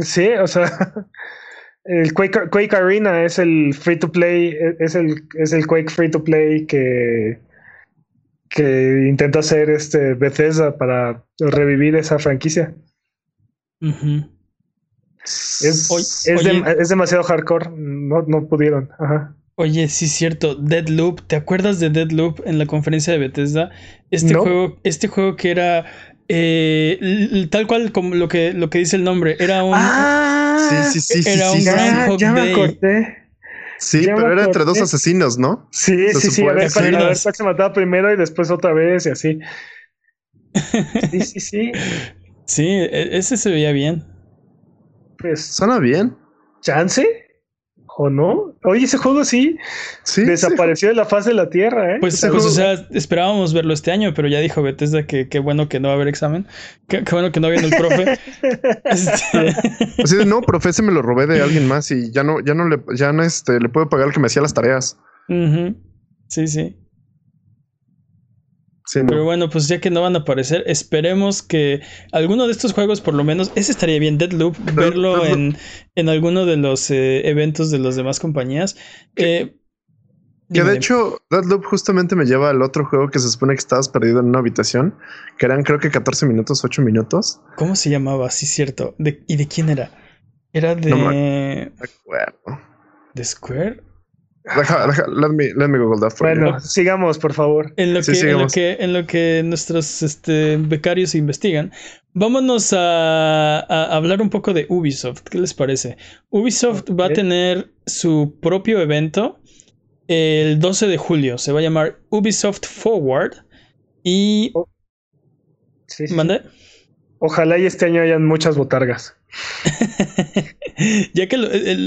Sí, o sea. El Quake, Quake Arena es el free to play. Es el, es el Quake free to play que que intenta hacer este Bethesda para revivir esa franquicia. Es, demasiado hardcore, no, no pudieron. Oye, sí es cierto, Deadloop, ¿te acuerdas de Deadloop en la conferencia de Bethesda? Este juego, este juego que era eh, tal cual como lo que, lo que dice el nombre, era un ah, sí, sí, sí, era un ya, ya me acordé. Sí, pero era entre dos asesinos, ¿no? Sí, sí, sí. A ver, cuál se mataba primero y después otra vez y así. Sí, sí, sí. sí, e, ese se veía bien. Pues. Suena bien. ¿Chance? ¿O no? Oye, ese juego sí, desapareció de la faz de la Tierra, ¿eh? Pues, pues o sea, esperábamos verlo este año, pero ya dijo Bethesda que qué bueno que no va a haber examen. Qué, bueno que no viene el profe. este... no, profe, se me lo robé de alguien más y ya no, ya no le, ya no este, le puedo pagar el que me hacía las tareas. Sí, sí. Pero bueno, pues ya que no van a aparecer, esperemos que alguno de estos juegos, por lo menos, ese estaría bien, Deadloop, verlo en, en alguno de los eh, eventos de las demás compañías. Eh, que de hecho, Deadloop justamente me lleva al otro juego que se supone que estabas perdido en una habitación, que eran creo que 14 minutos, 8 minutos. ¿Cómo se llamaba? Sí, cierto. ¿Y de quién era? Era de. ¿De Square? Let, me, Google that bueno, sigamos, por favor. En lo, que, en lo que, nuestros este, becarios investigan, vámonos a, hablar un poco de Ubisoft. ¿Qué les parece? Ubisoft va a tener su propio evento el 12 de julio. Se va a llamar Ubisoft Forward. Y. Oh. ¿Mande? Ojalá y este año hayan muchas botargas. ya que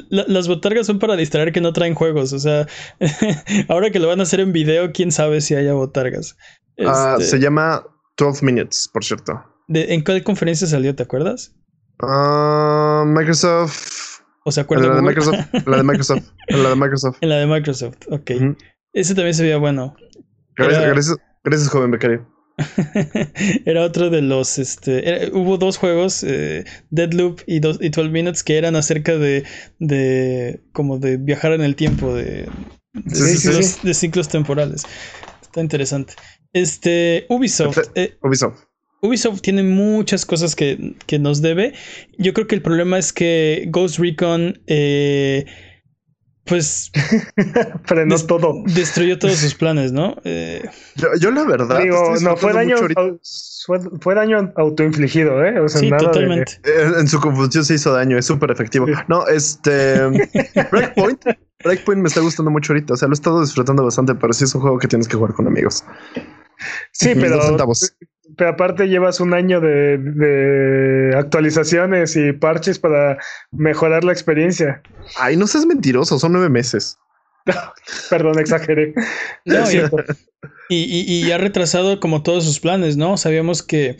las botargas son para distraer que no traen juegos. O sea, ahora que lo van a hacer en video, quién sabe si haya botargas. Ah, este se llama 12 Minutes, por cierto. ¿En cuál conferencia salió? ¿Te acuerdas? Ah, Microsoft. ¿O se acuerda? La de Microsoft. la de Microsoft. la de Microsoft. En la de Microsoft, ok. Ese también se veía bueno. Gracias, gracias, joven becario. era otro de los. Este, hubo dos juegos, eh, Deadloop y, dos, y 12 Minutes, que eran acerca de, de. como de viajar en el tiempo, de, de, ciclos, temporales. Está interesante. Este. Ubisoft. Eh, Ubisoft. Ubisoft tiene muchas cosas que, que, nos debe. Yo creo que el problema es que Ghost Recon. Eh, pues frenó todo. Destruyó todos sus planes, ¿no? Eh, yo, la verdad. Digo, no, fue daño, fue, daño autoinfligido, ¿eh? O sea, sí, totalmente. Eh, en su confusión se hizo daño, es súper efectivo. No, este. Breakpoint. Breakpoint me está gustando mucho ahorita. O sea, lo he estado disfrutando bastante, pero sí es un juego que tienes que jugar con amigos. Sí, pero pero aparte llevas un año de, actualizaciones y parches para mejorar la experiencia. Ay, no seas mentiroso, son nueve meses. Perdón, exageré. y, y, ha retrasado como todos sus planes, ¿no? Sabíamos que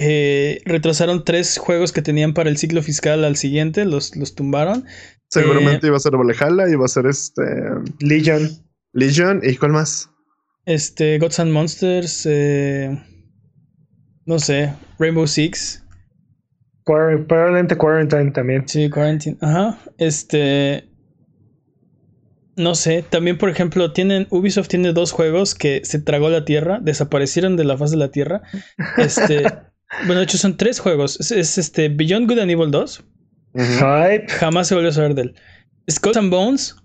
eh, retrasaron tres juegos que tenían para el ciclo fiscal al siguiente, los, los tumbaron. Seguramente eh, iba a ser Valhalla, iba a ser este. Legion. Legion, ¿y cuál más? Este, Gods and Monsters. Eh, no sé, Rainbow Six. probablemente Quarantine también. Sí, Quarantine. Ajá. Este. No sé, también por ejemplo, tienen Ubisoft tiene dos juegos que se tragó la tierra, desaparecieron de la faz de la tierra. Este, bueno, de hecho son tres juegos. Es, este Beyond Good and Evil 2. Jamás se volvió a saber de él. Skulls and Bones.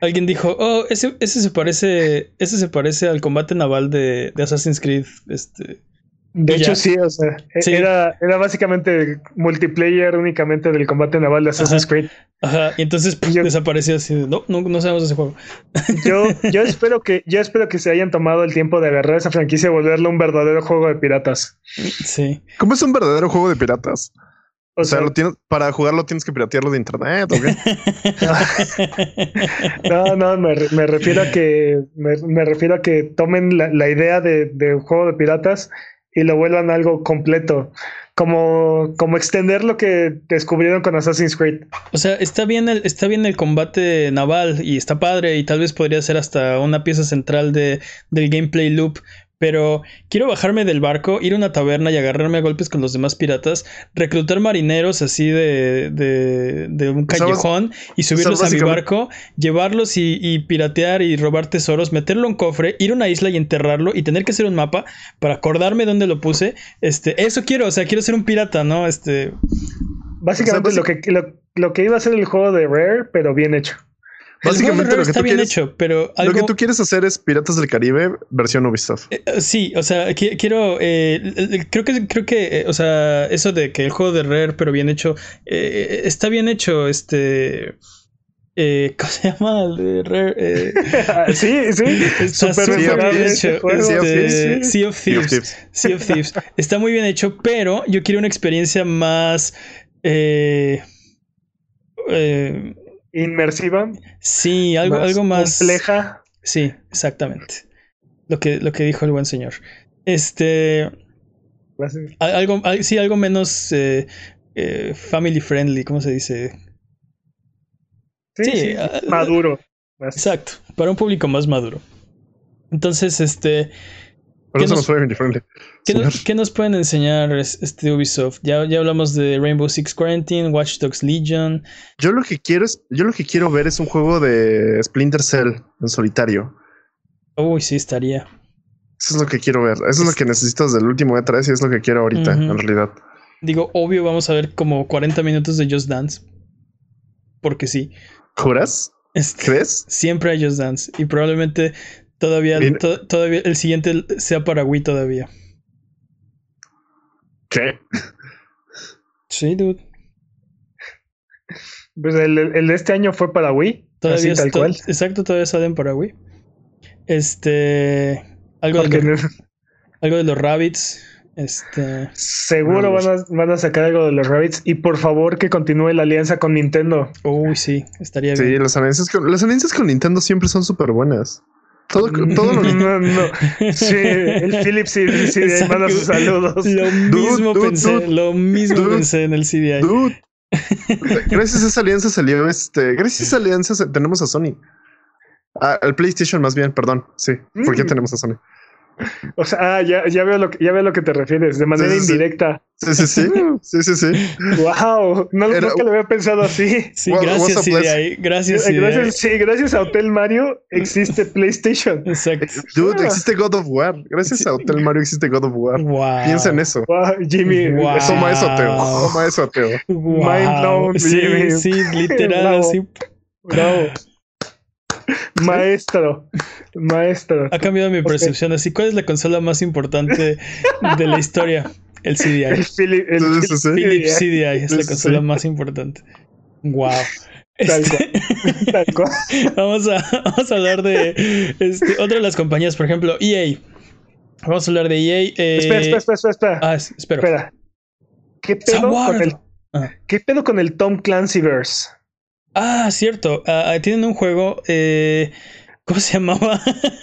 Alguien dijo, oh, ese, ese se parece. Ese se parece al combate naval de, de Assassin's Creed. Este. De hecho, sí, o sea, e-, Era, era básicamente multiplayer únicamente del combate naval de Assassin's Creed. Ajá, y entonces desapareció así. No, no, no, sabemos ese juego. Yo, yo espero que, yo espero que se hayan tomado el tiempo de agarrar esa franquicia y volverlo un verdadero juego de piratas. Sí. ¿Cómo es un verdadero juego de piratas? O, sea, lo tienes, para jugarlo tienes que piratearlo de internet, ¿o no, no, me, me, refiero a que me, me refiero a que tomen la, la idea de, de un juego de piratas y lo vuelvan algo completo. Como, como extender lo que descubrieron con Assassin's Creed. O sea, está bien, el, está bien el combate naval y está padre y tal vez podría ser hasta una pieza central de, del gameplay loop, pero quiero bajarme del barco, ir a una taberna y agarrarme a golpes con los demás piratas, reclutar marineros así de, de, un callejón y subirlos a mi barco, llevarlos y, piratear y robar tesoros, meterlo en un cofre, ir a una isla y enterrarlo y tener que hacer un mapa para acordarme dónde lo puse. Este, eso quiero, o sea, quiero ser un pirata, ¿no? Este. Básicamente lo, que, lo que iba a ser el juego de Rare, pero bien hecho. Básicamente lo que está bien hecho, pero lo que tú quieres hacer es Piratas del Caribe versión Ubisoft. Eh, eh, sí, o sea, quiero, eh, creo que, creo que, o sea, eso de que el juego de Rare, pero bien hecho, está bien hecho, este. ¿Cómo se llama? El de Rare. sí, sí. Super bien hecho. Este, sea of Thieves. Sea of Thieves. Está muy bien hecho, pero yo quiero una experiencia más. Eh, inmersiva. Sí, algo más, algo más compleja. Sí, exactamente. Lo que, lo que dijo el buen señor. Este. Algo, sí, algo menos eh, eh, family friendly, ¿cómo se dice? Sí, maduro. Exacto, para un público más maduro. Entonces, este. ¿Qué, nos, ¿qué, nos, pueden enseñar este Ubisoft? Ya, ya hablamos de Rainbow Six Quarantine, Watch Dogs Legion. Yo lo que quiero es, yo lo que quiero ver es un juego de Splinter Cell en solitario. Uy, sí, estaría. Eso es lo que quiero ver. Eso es, lo que necesitas del último E3 y es lo que quiero ahorita, en realidad. Digo, obvio, vamos a ver como 40 minutos de Just Dance. Porque sí. ¿Juras? Este, ¿Crees? Siempre hay Just Dance. Y probablemente todavía, todavía el siguiente sea para Wii todavía. ¿Qué? Sí, dude. Pues el, de este año fue para Wii. Todavía tal cual. Exacto, todavía salen para Wii. Este. Algo, de los, algo de los Rabbits. Este. Seguro van a, van a, sacar algo de los Rabbits. Y por favor que continúe la alianza con Nintendo. Uy, sí, estaría bien. Sí, las alianzas con, las alianzas con Nintendo siempre son súper buenas. Todo, todo lo no, no. Sí, el Philips CDI manda sus saludos. Lo mismo pensé, lo mismo pensé en el CDI. Dude. Gracias a esa alianza salió este. Gracias a esa alianza tenemos a Sony. Ah, el PlayStation más bien, perdón. Sí. ¿Por qué mm. tenemos a Sony? O sea, ah, ya, ya, veo lo que, ya veo lo que te refieres, de manera indirecta. Sí, sí, sí. Sí, sí, sí. Wow, no, Era, nunca lo había pensado así. Sí, gracias, CDI. Gracias, gracias, sí, gracias a Hotel Mario existe PlayStation. Exacto. Dude, ah. existe God of War. Gracias a Hotel Mario existe God of War. Wow. Piensa en eso. Wow, Jimmy. Wow. Toma eso, Teo. Toma eso, Teo. Wow. Mind blown, Jimmy. Sí, literal, sí. Bravo. Maestro, maestro. Ha cambiado mi percepción. Así, ¿cuál es la consola más importante de la historia? El CDI. El, Philips CDI es la consola más importante. Wow. Este, vamos, a, vamos a hablar de este, otra de las compañías, por ejemplo, EA. Vamos a hablar de EA. Eh... Espera, espera, espera, espera. Ah, espera. espera. ¿Qué pedo, con el, ah. ¿Qué pedo con el Tom Clancyverse? Ah, cierto. Ah, ah, tienen un juego. Eh, ¿Cómo se llamaba?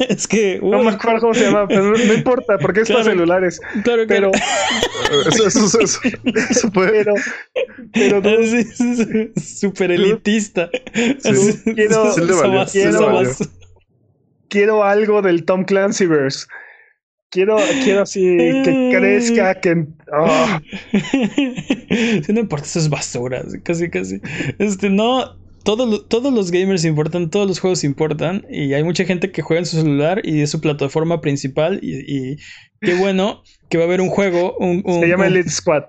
es que. no me acuerdo cómo se llamaba, pero no, importa, porque es para celulares. Claro, pero. eso, eso, eso, eso, puede. Pero. Pero. No, super elitista. quiero. quiero, quiero algo del Tom Clancyverse. Quiero, quiero así que crezca, que. Oh. no importa esas basuras, casi, casi. Este, no, todos los gamers importan, todos los juegos importan y hay mucha gente que juega en su celular y es su plataforma principal y, qué bueno que va a haber un juego. Un, Se llama Elite Squad.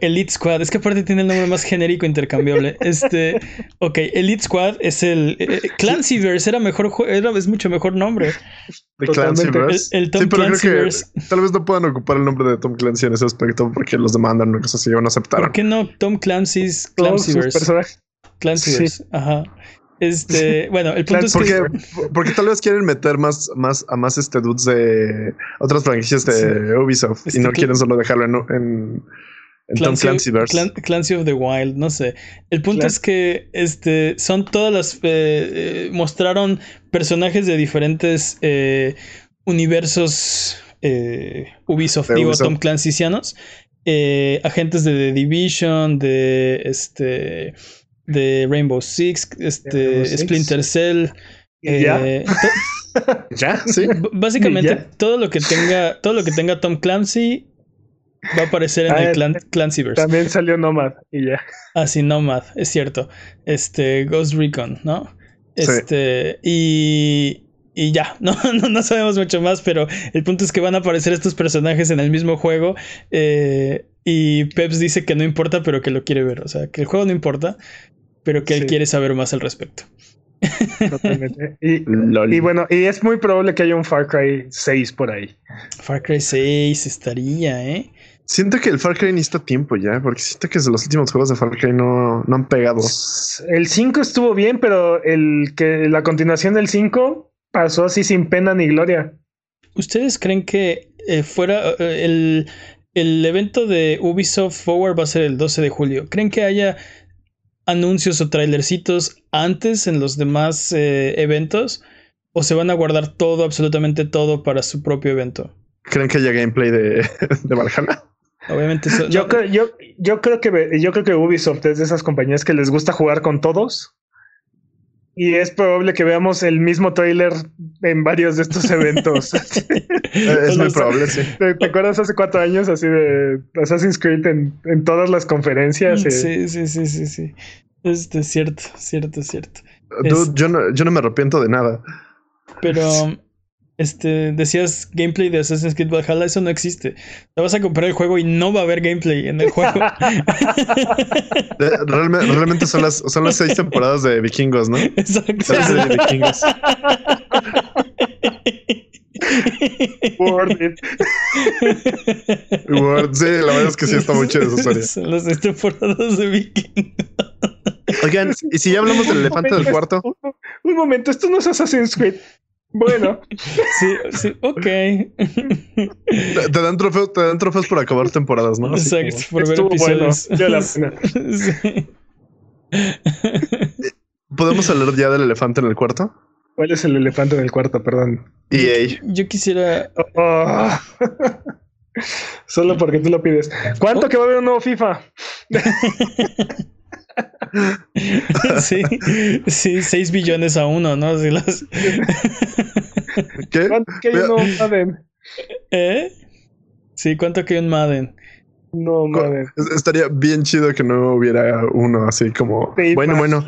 Elite Squad, es que aparte tiene el nombre más genérico intercambiable. Este, ok, Elite Squad es el eh, eh, Clancyverse, era mejor era, es mucho mejor nombre. El, el, Tom sí, pero creo que tal vez no puedan ocupar el nombre de Tom Clancy en ese aspecto porque los demandan o cosas así, van a aceptar. ¿Por qué no Tom Clancy's Clancyverse? Clancyverse, ajá. Este, bueno, el punto es que. Porque tal vez quieren meter más, más a más este dudes de otras franquicias de Ubisoft y este, no quieren solo dejarlo en, en, Clancy, Tom Clancyverse. Clancy of the Wild, no sé. El punto es que este son todas las. Eh, eh, mostraron personajes de diferentes eh, universos Ubisoft, digo, Tom Clancycianos. agentes de The Division, de este de Rainbow Six, este, Splinter Cell. ¿Ya? Eh, ¿Ya? Sí. Básicamente todo lo que tenga, todo lo que tenga Tom Clancy va a aparecer en el ah, Clancyverse. También salió Nomad y ya. Ah, sí, Nomad, es cierto. Este, Ghost Recon, ¿no? Este, y, y ya, no, no, no, sabemos mucho más, pero el punto es que van a aparecer estos personajes en el mismo juego. Eh, y Peps dice que no importa, pero que lo quiere ver. O sea, que el juego no importa, pero que él quiere saber más al respecto. Totalmente. Y, y, bueno, y es muy probable que haya un Far Cry 6 por ahí. Far Cry 6 estaría, ¿eh? Siento que el Far Cry necesita tiempo ya, porque siento que los últimos juegos de Far Cry no, no han pegado. El 5 estuvo bien, pero el que la continuación del 5 pasó así sin pena ni gloria. ¿Ustedes creen que eh, fuera eh, el, el evento de Ubisoft Forward va a ser el 12 de julio? ¿Creen que haya anuncios o trailercitos antes en los demás eh, eventos? ¿O se van a guardar todo, absolutamente todo, para su propio evento? ¿Creen que haya gameplay de, de Valhalla? Obviamente. eso- Yo, no- creo, yo, yo creo que yo creo que Ubisoft es de esas compañías que les gusta jugar con todos. Y es probable que veamos el mismo trailer en varios de estos eventos. Eh, es muy probable, sí. ¿Te, te acuerdas hace cuatro años así de Assassin's Creed en, en todas las conferencias? Eh, Sí, sí, sí, sí, sí. Este, cierto, cierto, cierto. Dude, yo, no, yo no me arrepiento de nada. Pero, este, decías gameplay de Assassin's Creed Valhalla, eso no existe. Te vas a comprar el juego y no va a haber gameplay en el juego. Eh, realme- realmente son las, son las seis temporadas de vikingos, ¿no? Exacto. Son las de vikingos. Word it. Word, sí, la verdad es que sí está muy chido esa serie. Son las seis temporadas de Viking. Oigan, y si ya hablamos del elefante del momento, cuarto, Un, un momento, esto no es Assassin's Creed. Bueno, Sí, sí, ok. te te dan trofeos, te dan trofeos por acabar temporadas, ¿no? Así Exacto, por ver estuvo bueno. episodios. valió la pena. Sí. como- ¿Podemos hablar ya del elefante en el cuarto? ¿Cuál es el elefante en el cuarto? Perdón. EA. Yo quisiera. Oh. Solo porque tú lo pides. ¿Cuánto Oh. que va a haber un nuevo FIFA? Sí, sí, 6 billones a uno, ¿no? Si ¿Qué? ¿Cuánto que hay un nuevo Madden? ¿Eh? Sí, ¿cuánto que hay un Madden? No, Madden. Es- Estaría bien chido que no hubiera uno así como. ¿Te Bueno, bueno.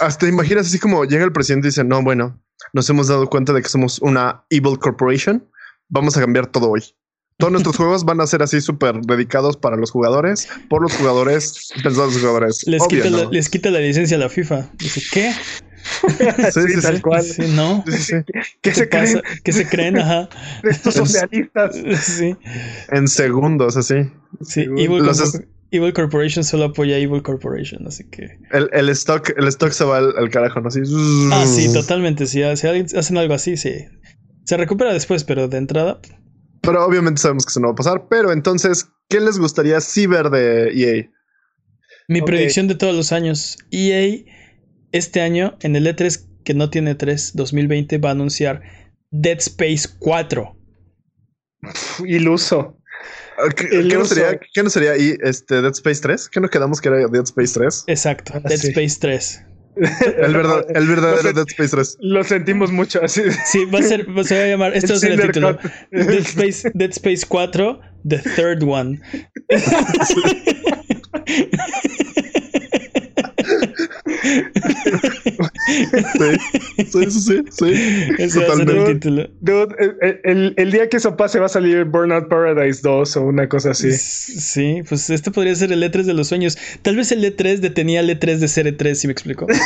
Hasta imaginas así como llega el presidente y dice: No, bueno, nos hemos dado cuenta de que somos una evil corporation. Vamos a cambiar todo hoy. Todos nuestros juegos van a ser así súper dedicados para los jugadores, por los jugadores, pensados en los jugadores. Les, Obvio, quita la, ¿no? les quita la licencia a la FIFA. Dice, ¿qué? Sí, tal cual. Sí, no. ¿Qué ¿Qué se creen ¿Qué se creen? Ajá. estos socialistas? Sí, En segundos, así. sí. Evil, Los Corpor- Evil Corporation solo apoya a Evil Corporation, así que. El, el stock, el stock se va al, al carajo, ¿no? Así. Ah, sí, totalmente. Si, si alguien- hacen algo así, sí. Se recupera después, pero de entrada. Pero obviamente sabemos que eso no va a pasar. Pero entonces, ¿qué les gustaría sí ver de EA? Mi predicción de todos los años. EA este año en el E3 que no tiene 3 2020 va a anunciar Dead Space 4. Pf, Iluso. ¿Qué, no sería, qué no sería y este Dead Space 3? ¿Qué no quedamos que era Dead Space 3? Exacto, Ah, Dead sí. Space 3. El, verdad, el verdadero. Dead Space 3. Lo sentimos mucho así. Sí, va a ser, va- se va a llamar, el título. Dead Space, Dead Space 4, The Third One. Sí, sí, sí, sí. sí. Ese va a ser el Totalmente. título. Dude, el, el- el día que eso pase va a salir Burnout Paradise 2 o una cosa así. Sí, pues este podría ser el E3 de los sueños. Tal vez el E3 detenía el E3 de ser E3, si me explico.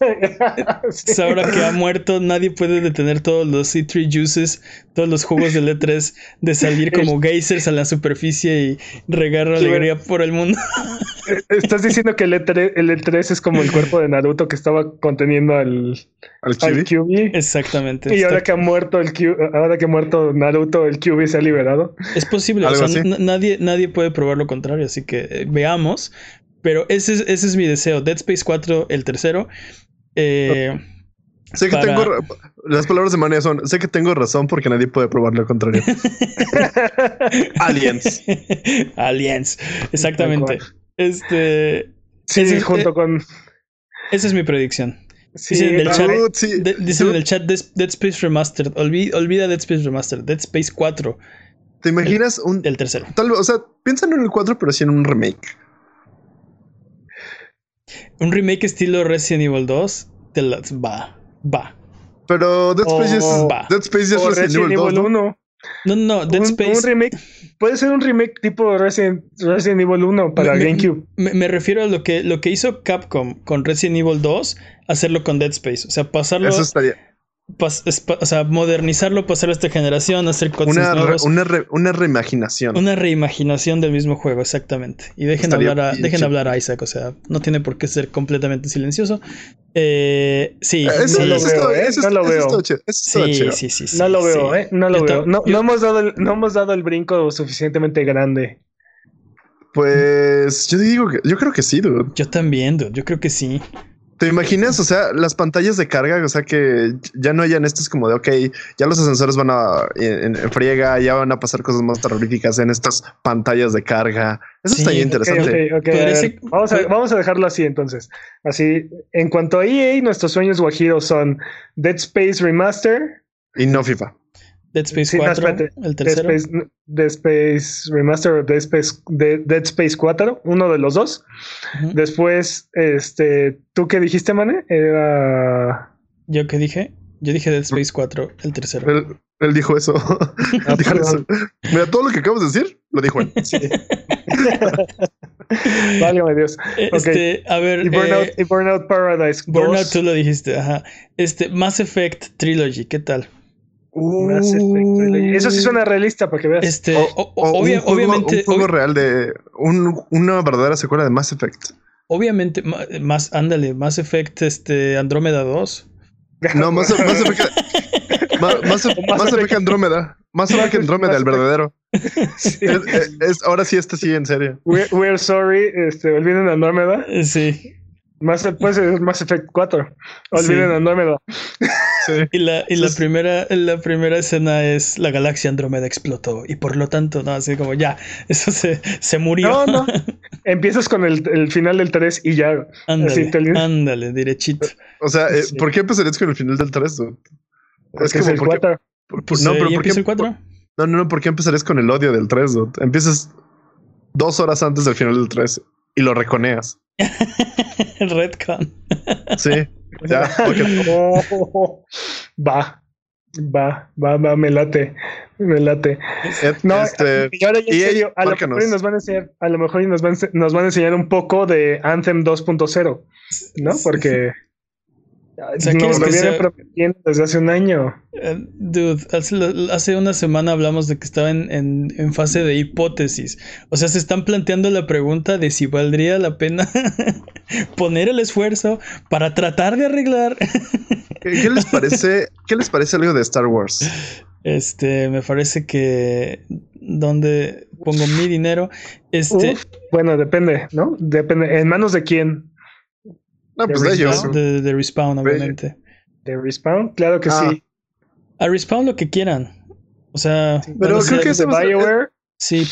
Sí. Pues ahora que ha muerto, nadie puede detener todos los E3 juices, todos los jugos del E3 de salir como geysers a la superficie y regar alegría por el mundo. Estás diciendo que el E3, el E3 es como el cuerpo de Naruto que estaba conteniendo al, Al al Kiwi. QB. Exactamente. Y ahora que ha muerto el Q, ahora que ha muerto Naruto, el QB se ha liberado. Es posible, o sea, nadie, nadie puede probar lo contrario, así que eh, veamos. Pero ese es, ese es mi deseo. Dead Space 4, el tercero. Eh, Sé que Para- tengo. Las palabras de Mania son: Sé que tengo razón porque nadie puede probar lo contrario. Aliens. Aliens. Exactamente. Este. Sí, Ese junto eh, con. Esa es mi predicción. Sí, dicen en el ah, chat- Dude, sí. De- dicen en el chat Dead, Dead Space Remastered. Olvi- olvida Dead Space Remastered. Dead Space 4, ¿Te imaginas un. el tercero. Tal vez, o sea, piensa no en el 4, pero sí en un remake. Un remake estilo Resident Evil 2. Te las va. Va. Pero Dead Space es. Dead Space ya es Resident, Evil 2. ¿no? 1. No, no, Dead un, Space. un remake. Puede ser un remake tipo Resident, Resident Evil 1 para me- GameCube. Me, me refiero a lo que, lo que hizo Capcom con Resident Evil 2, hacerlo con Dead Space. O sea, pasarlo. Eso estaría. Pas- es pa- o sea, modernizarlo, pasarlo a esta generación, hacer cosas Una, re- una, re- una reimaginación. Una reimaginación del mismo juego, exactamente. Y dejen Estaría hablar a, dejen hablar a Isaac, o sea, no tiene por qué ser completamente silencioso. Eh, sí, Eh, Eso, sí, no lo veo, ¿eh? No lo veo. está chido, eso está sí, chido. sí, sí, sí, no lo veo, sí. ¿eh? No lo Yo veo. ta- No, yo- no hemos dado el, no hemos dado el brinco suficientemente grande. Pues yo digo que yo creo que sí, dude. Yo también, dude. Yo creo que sí. ¿Te imaginas? O sea, las pantallas de carga, o sea, que ya no hayan estos como de, ok, ya los ascensores van a en, en friega, ya van a pasar cosas más terroríficas en estas pantallas de carga. Eso Sí, está interesante. Ok, ok, a Podría ver, ser- vamos, a, vamos a dejarlo así entonces. Así, en cuanto a EA, nuestros sueños guajiros son Dead Space Remaster, Y no FIFA. Dead Space Sí, no, 4, espérate. el Dead tercero. Space, Dead Space Remaster Dead Space, de- Dead Space 4, uno de los dos. Después, este, ¿tú qué dijiste, Mane? Era... ¿Yo qué dije? Yo dije Dead Space 4, el tercero. Él, él dijo eso. Ah, Dijo eso. Mira, todo lo que acabas de decir, lo dijo él. Sí. Válgame Dios. Eh, Este, a ver, Y Burnout, eh, y Burnout Paradise 2. Burnout tú lo dijiste, ajá. Este, Mass Effect Trilogy, ¿qué tal? Mass Effect Trilogy. Eso sí suena realista para que veas. Este, O- o- o un juego- obviamente, un juego obvi- real de un- una verdadera secuela de Mass Effect. obviamente, ma- más, ándale, Mass Effect, este, Andrómeda 2. No, Mass, Mass Effect. Ma- Mass, Mass Effect Andrómeda. Mass Effect Andrómeda, el verdadero. Sí. Es, ahora sí, este sí, en serio. We're, we're sorry, este, olviden Andrómeda. Sí. Más, puede ser Mass Effect 4. Olviden Sí. Andrómeda. Sí. Y la, y la Es- primera, la primera escena es la galaxia Andrómeda explotó. Y por lo tanto, no, así como ya, eso se, se murió. No, no. Empiezas con el, el final del 3 y ya. ándale, Así te ándale, derechito. O sea, eh, Sí. ¿por qué empezarías con el final del 3? dude? Es que es el ¿por qué- 4. por- Pues, no, eh, pero ¿ya ¿por qué, empieza el 4? no, no, no, ¿por qué empezarías con el odio del 3? dude? Empiezas dos horas antes del final del 3 y lo reconeas. Redcon. Sí. Ya. Oh, va. Va, va, va, me late. Me late. No, este, y ahora ya en EA, serio, a lo mejor y nos van a enseñar, a lo mejor y nos van, a ense- nos van a enseñar un poco de Anthem 2.0, ¿no? Porque sea, nos ¿quieres lo que sea- prometiendo desde hace un año. Eh, Dude, hace, hace una semana hablamos de que estaba en, en- en fase de hipótesis. O sea, se están planteando la pregunta de si valdría la pena poner el esfuerzo para tratar de arreglar. ¿qué, qué les parece? ¿Qué les parece algo de Star Wars? Este, me parece que donde pongo mi dinero, este, Uf, bueno, depende, ¿no? Depende. ¿En manos de quién? No, pues De de ellos. Respawn, de, de Respawn, obviamente. ¿De Respawn? Claro que Ah. sí. A Respawn lo que quieran. O sea, Pero creo que ¿De ese va a ser- BioWare? sí,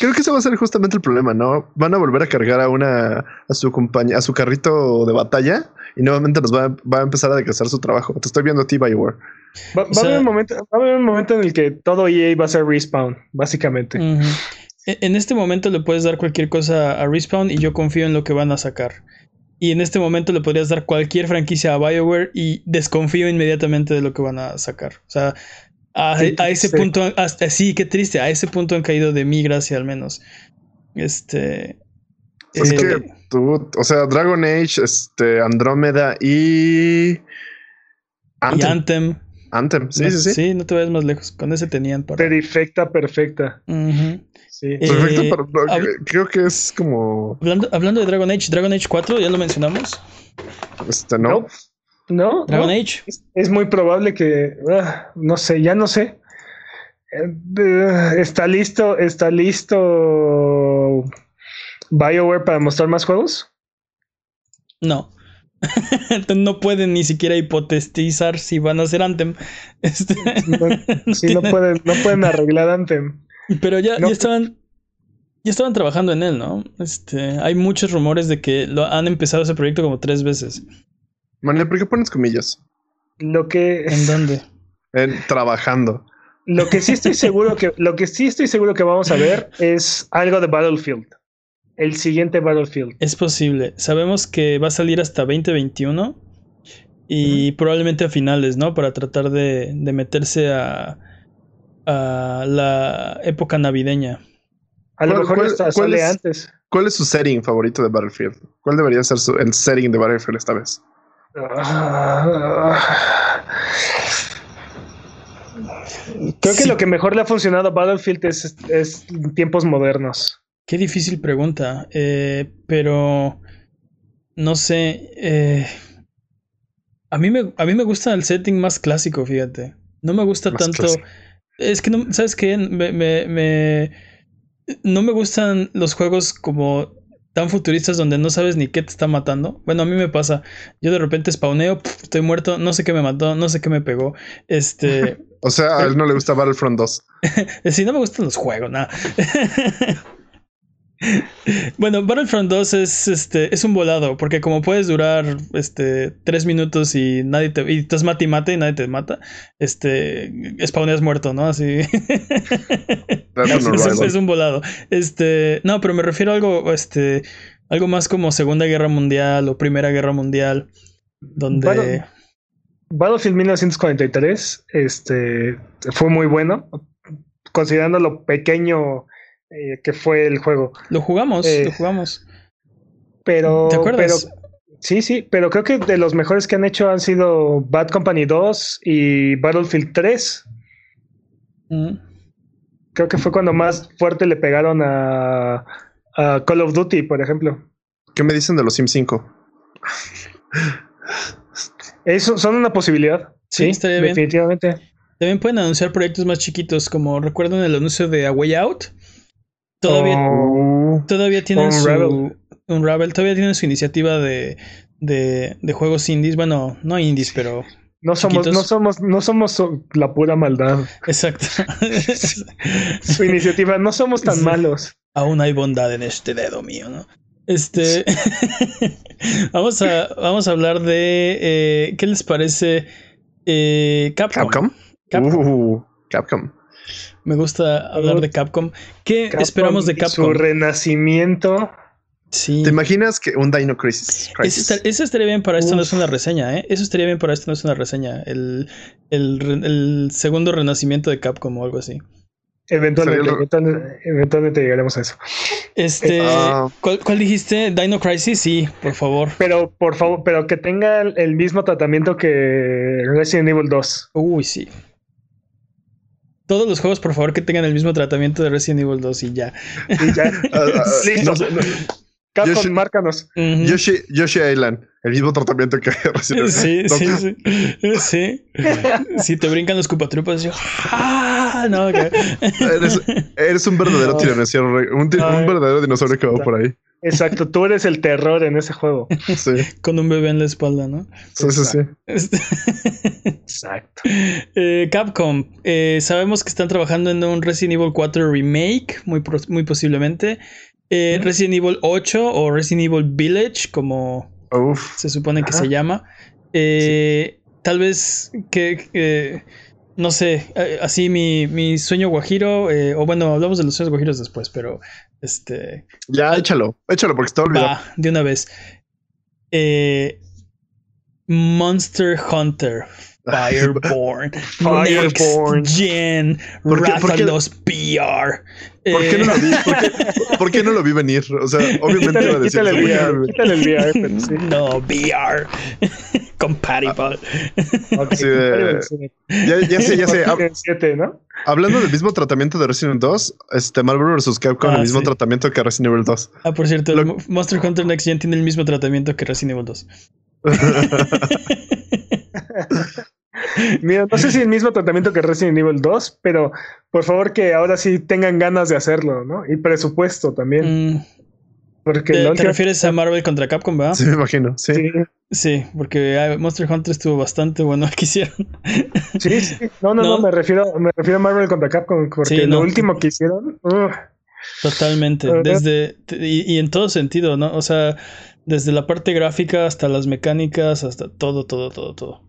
Creo que ese va a ser justamente el problema, ¿no? Van a volver a cargar a una a su compañía, a su carrito de batalla y nuevamente nos va, a- va a empezar a decrecer su trabajo. Te estoy viendo a ti, BioWare. Va, va O sea- a haber un momento, va a haber un momento en el que todo EA va a ser Respawn, básicamente. E- En este momento le puedes dar cualquier cosa a Respawn y yo confío en lo que van a sacar. Y en este momento le podrías dar cualquier franquicia a BioWare y desconfío inmediatamente de lo que van a sacar. O sea, a, Sí, a ese sí. punto, hasta sí, qué triste, a ese punto han caído de mi gracia al menos. Este. Es eh, que tú, o sea, Dragon Age, este, Andrómeda y. y Anthem. Anthem. Anthem, sí, No- sí, sí. no te vayas más lejos. Con ese tenían para. Perfecta, perfecta. Ujú. Sí. Eh, Perfecto, pero no, hab- creo que es como. Hablando, hablando de Dragon Age, Dragon Age 4, ya lo mencionamos. Este, no. No, no, Dragon no. Age. Es, es muy probable que, ah, no sé, ya no sé. Eh, está listo, está listo BioWare para mostrar más juegos. No. no pueden ni siquiera hipotetizar si van a hacer Anthem. Este, No, sí, no pueden, no pueden arreglar Anthem. Pero ya, No. ya estaban. Ya estaban trabajando en él, ¿no? Este, hay muchos rumores de que lo han empezado ese proyecto como tres veces. Manuel, ¿por qué pones comillas? Lo que, ¿En dónde? En trabajando. lo que sí estoy seguro que, lo que sí estoy seguro que vamos a ver es algo de Battlefield. El siguiente Battlefield. Es posible. Sabemos que va a salir hasta 2021 y probablemente a finales, ¿no? Para tratar de, de meterse a, a la época navideña. A lo ¿Cuál- mejor cuál sale es- antes. ¿Cuál es su setting favorito de Battlefield? ¿Cuál debería ser su- el setting de Battlefield esta vez? Ah. Creo que Sí. lo que mejor le ha funcionado a Battlefield es, es tiempos modernos. Qué difícil pregunta, eh, pero no sé. eh, a, mí me, a mí me gusta el setting más clásico, fíjate. No me gusta Más tanto. clásico. Es que no, ¿sabes qué? Me, me, me- no me gustan los juegos como tan futuristas donde no sabes ni qué te está matando. Bueno, a mí me pasa. Yo de repente spawneo, estoy muerto, no sé qué me mató, no sé qué me pegó. Este. o sea, a él no le gusta Battlefront 2. sí, no me gustan los juegos, nada. bueno, Battlefront 2 es este es un volado, porque como puedes durar este tres minutos y nadie te y estás mate y mate y nadie te mata, este spawneas muerto, ¿no? Así. es, un volado. Este, no, pero me refiero a algo este algo más como Segunda Guerra Mundial o Primera Guerra Mundial donde Battlefield 1943 este fue muy bueno considerando lo pequeño eh, que fue el juego. Lo jugamos, lo eh, jugamos. Pero, ¿Te acuerdas? sí, sí, pero creo que de los mejores que han hecho han sido Bad Company 2 y Battlefield 3. Mm. Creo que fue cuando más fuerte le pegaron a, Call of Duty, por ejemplo. ¿Qué me dicen de los Sims 5? Eso son una posibilidad. Sí, estaría bien. Definitivamente. También pueden anunciar proyectos más chiquitos, como recuerdan el anuncio de A Way Out. Todavía, oh. todavía tienen su. Unravel todavía tiene su iniciativa de, de, de, juegos indies. Bueno, no indies, pero. No somos, no somos, no somos la pura maldad. Exacto. su iniciativa, no somos tan malos. Aún hay bondad en este dedo mío, ¿no? Este. vamos, a, vamos a hablar de. Eh, ¿Qué les parece? Eh, Capcom. Capcom. Capcom. Uh, Capcom. Me gusta hablar de Capcom. ¿Qué esperamos de Capcom? Su renacimiento. Sí. ¿Te imaginas que un Dino Crisis? Eso, estaría bien para esto, no es una reseña, ¿eh? Eso estaría bien para esto, no es una reseña. El, el, segundo renacimiento de Capcom o algo así. Eventualmente, eventualmente, llegaremos a eso. Este, ah. ¿cuál, dijiste? Dino Crisis, sí, por favor. Pero, por favor, pero que tenga el mismo tratamiento que Resident Evil 2. Uy, sí. Todos los juegos, por favor, que tengan el mismo tratamiento de Resident Evil 2 y ya. Y ya. Listo. Capcom, Yoshi, márcanos. Yoshi, Yoshi Island, el mismo tratamiento que Resident Evil. Sí, sí, sí. Sí. Si te brincan los cupatrupas, ¡ah! No, eres, eres, un verdadero no. tiranosaurio, un, un, verdadero dinosaurio que va por ahí. Exacto, tú eres el terror en ese juego. Sí. Con un bebé en la espalda, ¿no? Sí, sí, sí. Este Exacto. Eh, Capcom, eh, sabemos que están trabajando en un Resident Evil 4 remake, muy, muy posiblemente. Eh, Resident Evil 8 o Resident Evil Village, como se supone que se llama. Tal vez que no sé, así mi, mi sueño guajiro, o bueno, hablamos de los sueños guajiros después, pero este. Ya, échalo, échalo porque está olvidado. Va, de una vez. Eh, Monster Hunter. Fireborn. Fireborn. Next Gen. Rathalos PR. ¿Por qué, no lo vi? ¿Por qué, no lo vi venir? O sea, obviamente iba a decir. Quítale el VR. Quítale el VR, pero sí. No, VR. Compatible. sí, ya, ya, sé, ya sé. Hablando del mismo tratamiento de Resident Evil 2, este Marvel vs. Capcom, ah, el mismo tratamiento que Resident Evil 2. Ah, por cierto, Monster Hunter Next Gen tiene el mismo tratamiento que Resident Evil 2. Mira, no sé si el mismo tratamiento que Resident Evil 2, pero por favor que ahora sí tengan ganas de hacerlo, ¿no? Y presupuesto también. Mm. Porque ¿Te, refieres a Marvel contra Capcom, verdad? Sí, me imagino, sí. Sí, porque ah, Monster Hunter estuvo bastante bueno que hicieron. Sí, sí. No, no, no, me, refiero, me refiero a Marvel contra Capcom, porque lo último que hicieron. Totalmente. Desde. Y, y, en todo sentido, ¿no? O sea, desde la parte gráfica hasta las mecánicas, hasta todo, todo, todo, todo.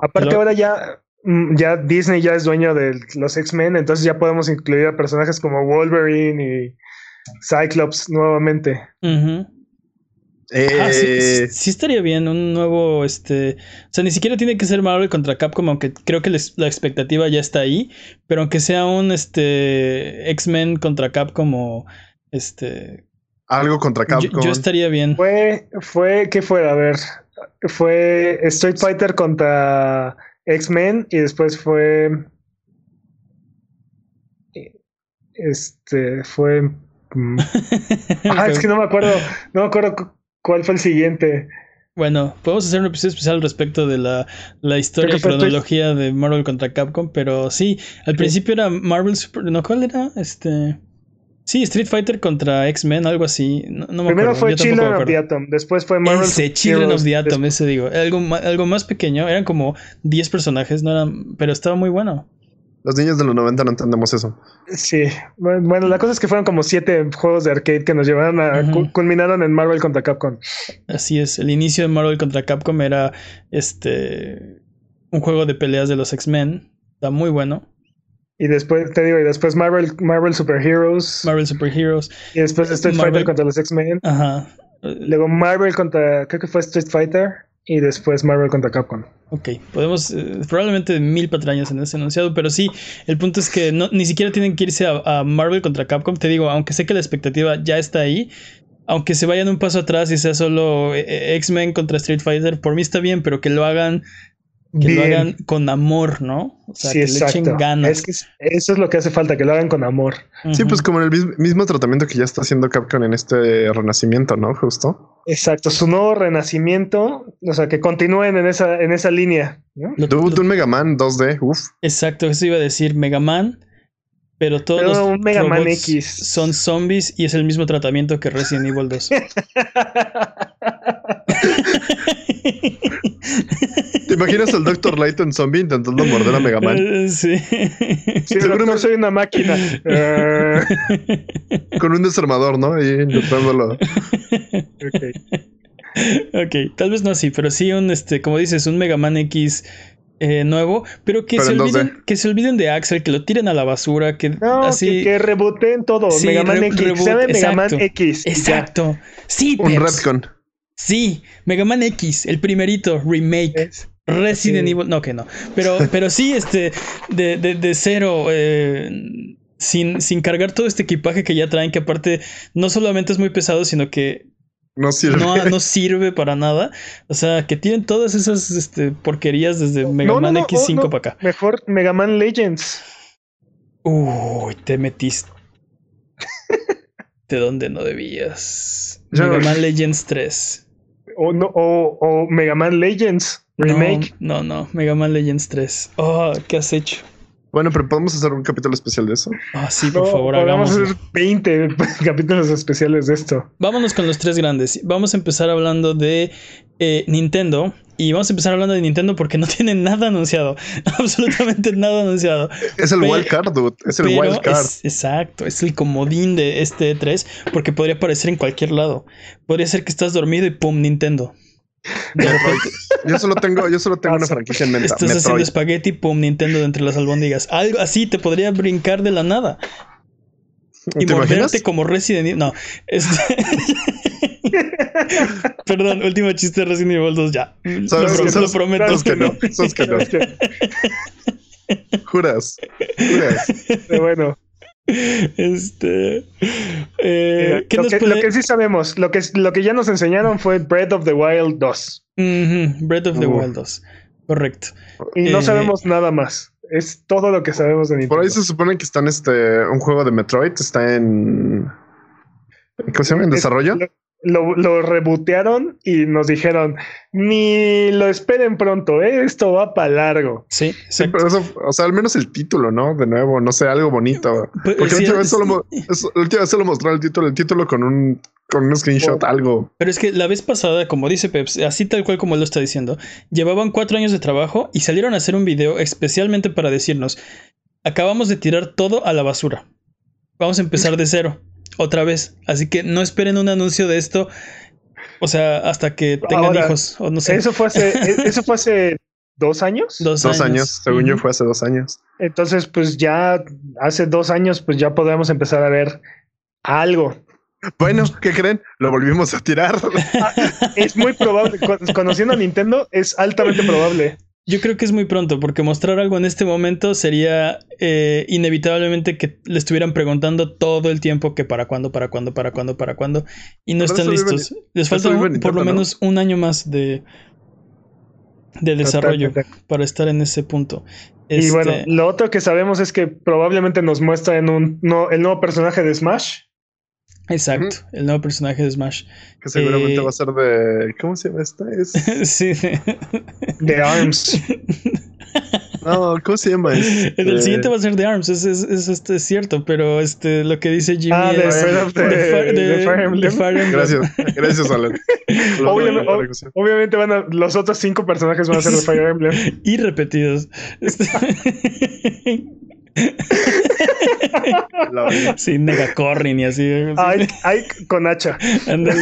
Aparte, ahora ya, mm, ya Disney ya es dueño de los X-Men, entonces ya podemos incluir a personajes como Wolverine y Cyclops nuevamente. Ah, eh, sí, estaría bien un nuevo, este, o sea, ni siquiera tiene que ser Marvel contra Capcom, aunque creo que la expectativa ya está ahí, pero aunque sea un, este, X-Men contra Capcom o, este... Algo contra Capcom. Yo, estaría bien. Fue, fue, ¿qué fue? A ver, fue Street Fighter contra X-Men y después fue... Este, fue... Ah, es que no me acuerdo, no me acuerdo cuál fue el siguiente. Bueno, podemos hacer un episodio especial respecto de la, la historia y cronología de Marvel contra Capcom, pero sí, al principio era Marvel Super... ¿No cuál era? Este... Sí, Street Fighter contra X-Men, algo así. No, no me Primero acuerdo, fue Children of the Atom, después fue Marvel Ese, Super Children of the Atom, ese digo. Algo, algo más pequeño, eran como 10 personajes, no eran, pero estaba muy bueno. Los niños de los 90 no entendemos eso. Sí, bueno, bueno, la cosa es que fueron como siete juegos de arcade que nos llevaron a culminaron en Marvel contra Capcom. Así es, el inicio de Marvel contra Capcom era este un juego de peleas de los X-Men. Está muy bueno. Y después, te digo, y después Marvel, Marvel Super Heroes. Marvel Super Heroes. y después Street Marvel- Fighter contra los X-Men. Ajá. Luego Marvel contra, creo que fue Street Fighter. Y después Marvel contra Capcom. Ok, podemos, eh, probablemente mil patrañas en ese enunciado, pero sí, el punto es que ni siquiera tienen que irse a, a Marvel contra Capcom. Te digo, aunque sé que la expectativa ya está ahí, aunque se vayan un paso atrás y sea solo eh, eh, X-Men contra Street Fighter, por mí está bien, pero que lo hagan, que lo hagan con amor, ¿no? O sea, sí, que le echen ganas. Es que es- eso es lo que hace falta, que lo hagan con amor. Sí, pues como en el mis- mismo tratamiento que ya está haciendo Capcom en este renacimiento, ¿no? Justo. Exacto, su nuevo renacimiento, o sea, que continúen en esa, en esa línea. ¿no? Lo- Dude, lo- un Mega Man 2D, uff. Exacto, eso iba a decir Mega Man, pero todos Pero los un Mega Man robots X. son zombies y es el mismo tratamiento que Resident Evil 2. ¿Te imaginas al Dr. Light en zombie intentando morder a Mega Man? Eh, sí. Sí, Seguro no me- soy una máquina. Eh, Con un desarmador, ¿no? Y intentándolo. ok. ok, tal vez no así, pero sí un, este, como dices, un Mega Man X eh, nuevo, pero que Pero se en 2D. olviden, que se olviden de Axel, que lo tiren a la basura, que No, así. que, que rebooten todo. Sí, Mega Man re- X. reboot, Mega Man exacto. X. y ya. Exacto. Sí, Un Peps. Redcon. Sí, Mega Man X, el primerito, remake. Es- Resident Sí. Evil, no que no, pero, pero sí, este, de, de, de cero, eh, sin, sin cargar todo este equipaje que ya traen, que aparte no solamente es muy pesado, sino que No sirve. no, no sirve para nada. O sea, que tienen todas esas este, porquerías desde Mega No, Man no, X5 oh, no. para acá. Mejor Mega Man Legends. Uy, te metiste. De donde no debías. Yo- Mega Man Legends 3. O, no, o, o Mega Man Legends Remake. No, no, no, Mega Man Legends 3. Oh, ¿qué has hecho? Bueno, pero podemos hacer un capítulo especial de eso. Ah, sí, por No, favor, hagámoslo. hacer 20 capítulos especiales de esto. Vámonos con los tres grandes. Vamos a empezar hablando de eh, Nintendo. Y vamos a empezar hablando de Nintendo porque no tienen nada anunciado. Absolutamente nada anunciado. Es el Pe- wild card, dude. Es el Pero wild card. es- exacto, es el comodín de este E3 porque podría aparecer en cualquier lado. Podría ser que estás dormido y pum, Nintendo. Yo solo tengo, yo solo tengo una franquicia en mente. estás haciendo espagueti, pum, Nintendo de entre las albóndigas. Algo así te podría brincar de la nada y ¿Te morderte imaginas? como Resident Evil. No, este... Perdón, último chiste de Resident Evil 2 ya. Lo, ¿Sabes- pro- sabes- lo prometo. sabes que no? Sabes que no. Juras. Juras. pero bueno, Este. eh, mira, ¿qué lo, nos que, puede- lo que sí sabemos, lo que, lo que ya nos enseñaron fue Breath of the Wild 2. Ujú, Breath of the. Wild 2. Correcto. Y no Eh, sabemos nada más. Es todo lo que sabemos de Nintendo. Por ahí se supone que está en este un juego de Metroid, está en ¿cómo se llama? ¿En Es- desarrollo? Lo, rebootearon y nos dijeron, ni lo esperen pronto, ¿eh? esto va para largo. Sí, Sí, pero eso, o sea, al menos el título, ¿no? De nuevo, no sé, algo bonito. Porque sí, la última vez solo, mo- es- la última vez solo mostraron el título, el título con un con un screenshot, Oh. algo. Pero es que la vez pasada, como dice Peps, así tal cual como él lo está diciendo, llevaban cuatro años de trabajo y salieron a hacer un video especialmente para decirnos: acabamos de tirar todo a la basura. Vamos a empezar de cero, otra vez. Así que no esperen un anuncio de esto. O sea, hasta que tengan Ahora, hijos, o no sé, Eso fue hace, e- eso fue hace dos años. dos, Dos años, según yo fue hace dos años. Entonces, pues ya hace dos años, pues ya podemos empezar a ver algo. Bueno, ¿qué creen? Lo volvimos a tirar. Es muy probable, con- conociendo a Nintendo, es altamente probable. Yo creo que es muy pronto, porque mostrar algo en este momento sería eh, inevitablemente que le estuvieran preguntando todo el tiempo que para cuándo, para cuándo, para cuándo, para cuándo, y no Pero están listos. Les falta un- por lo ¿no? menos un año más de, de desarrollo para estar en ese punto. Y Este, bueno, lo otro que sabemos es que probablemente nos muestra en un no, el nuevo personaje de Smash. Exacto, el nuevo personaje de Smash. Que seguramente Eh, va a ser de. ¿Cómo se llama esta? Es. sí, de ARMS. No, ¿cómo se llama? Este... El siguiente va a ser de ARMS, es, es, es, este, es cierto, pero este, lo que dice Jimmy Ah, de, es de, de, de- de Fire Emblem. de Fire Emblem. Gracias, gracias, Alan. Obviamente, La- ob- obviamente van a, los otros cinco personajes van a ser de Fire Emblem. y repetidos. Este- sí, Negacorrin y así. Ike, Ike con hacha. Ándale,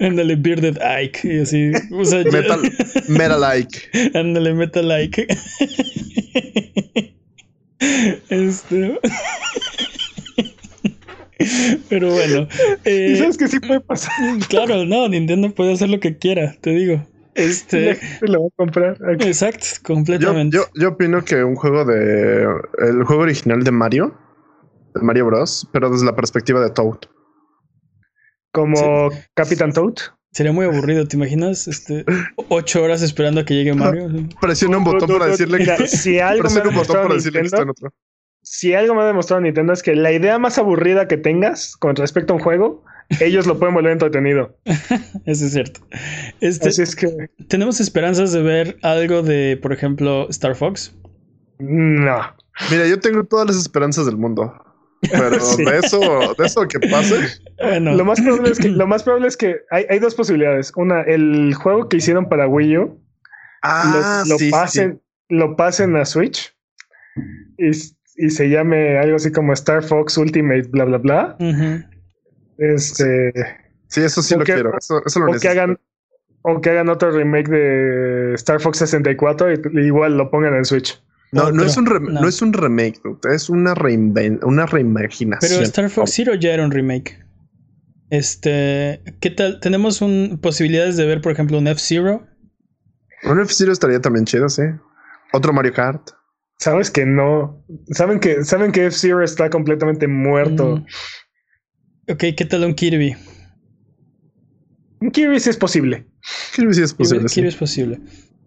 ándale, Bearded Ike y así. O sea, Metal, metal like. Ándale, meta like. Este. Pero bueno. eh, ¿Y sabes que sí puede pasar? claro, no, Nintendo puede hacer lo que quiera, te digo. Este. Lo voy a comprar. Exacto, Yo, completamente. yo, yo opino que un juego de. El juego original de Mario, de Mario Bros., pero desde la perspectiva de Toad. Como Capitán Toad. Sería muy aburrido, ¿te imaginas? Este, ocho horas esperando a que llegue Mario. Presiona un botón para decirle Mira, que. si algo me ha un botón demostrado para decirle que está en Nintendo, otro. si algo me ha demostrado Nintendo es que la idea más aburrida que tengas con respecto a un juego, ellos lo pueden volver entretenido. Eso es cierto. Este, Así es que Tenemos esperanzas de ver algo de, por ejemplo, Star Fox. no. Mira, yo tengo todas las esperanzas del mundo. Pero Sí. de eso, de eso que pase, Bueno, Lo más probable es que, lo más probable es que hay, hay dos posibilidades. Una, el juego que hicieron para Wii U ah, lo, lo sí, sí. pasen, lo pasen a Switch y, y se llame algo así como Star Fox Ultimate, bla bla bla. Este Sí, eso sí lo que- quiero. Eso, eso lo o que necesito. hagan o que hagan otro remake de Star Fox 64 y igual lo pongan en Switch. No, no, es un no. no. es un remake, dude, es una, reinven- una reimaginación. Pero Star Fox Zero ya era un remake. Este, ¿qué tal? Tenemos un, posibilidades de ver, por ejemplo, un F-Zero. Un F-Zero estaría también chido, sí. Otro Mario Kart. Sabes que no. Saben que saben que F-Zero está completamente muerto. Mm. Ok, ¿qué tal un Kirby? Un Kirby sí es posible. Kirby sí es posible. Kirby, sí. Kirby es posible.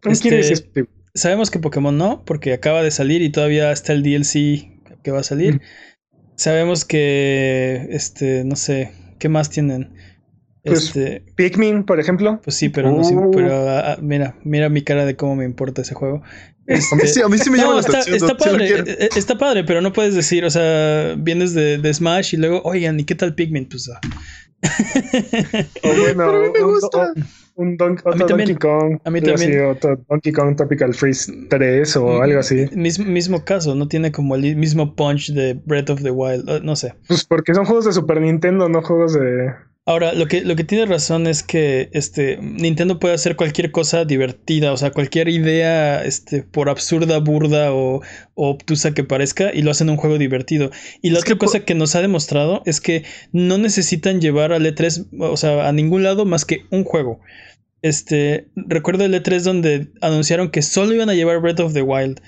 Un Este- Kirby sí es posible. Sabemos que Pokémon no, porque acaba de salir y todavía está el DLC que va a salir. Mm. Sabemos que, este, no sé, ¿qué más tienen? Pues, Este, Pikmin, por ejemplo. pues sí, pero no, sí, Uh. pero ah, ah, mira, mira mi cara de cómo me importa ese juego. A mí Este, sí, a mí sí me no, llama la está, atención. está padre, eh, eh, está padre, pero no puedes decir, o sea, vienes de, de Smash y luego, oigan, ¿y qué tal Pikmin? Pues, ah. O bueno, Pero a mí me un- gusta. un Don- A mí otro también. Donkey Kong. A mí así, también. otro Donkey Kong Tropical Freeze 3 o algo así. Mismo, mismo caso, no tiene como el mismo punch de Breath of the Wild, eh, no sé. Pues porque son juegos de Super Nintendo, no juegos de. Ahora, lo que, lo que tiene razón es que este, Nintendo puede hacer cualquier cosa divertida, o sea, cualquier idea, este, por absurda, burda o, o obtusa que parezca, y lo hacen un juego divertido. Y la Es otra que cosa que nos ha demostrado es que no necesitan llevar al E3, o sea, a ningún lado más que un juego. Este, recuerdo el E3 donde anunciaron que solo iban a llevar Breath of the Wild.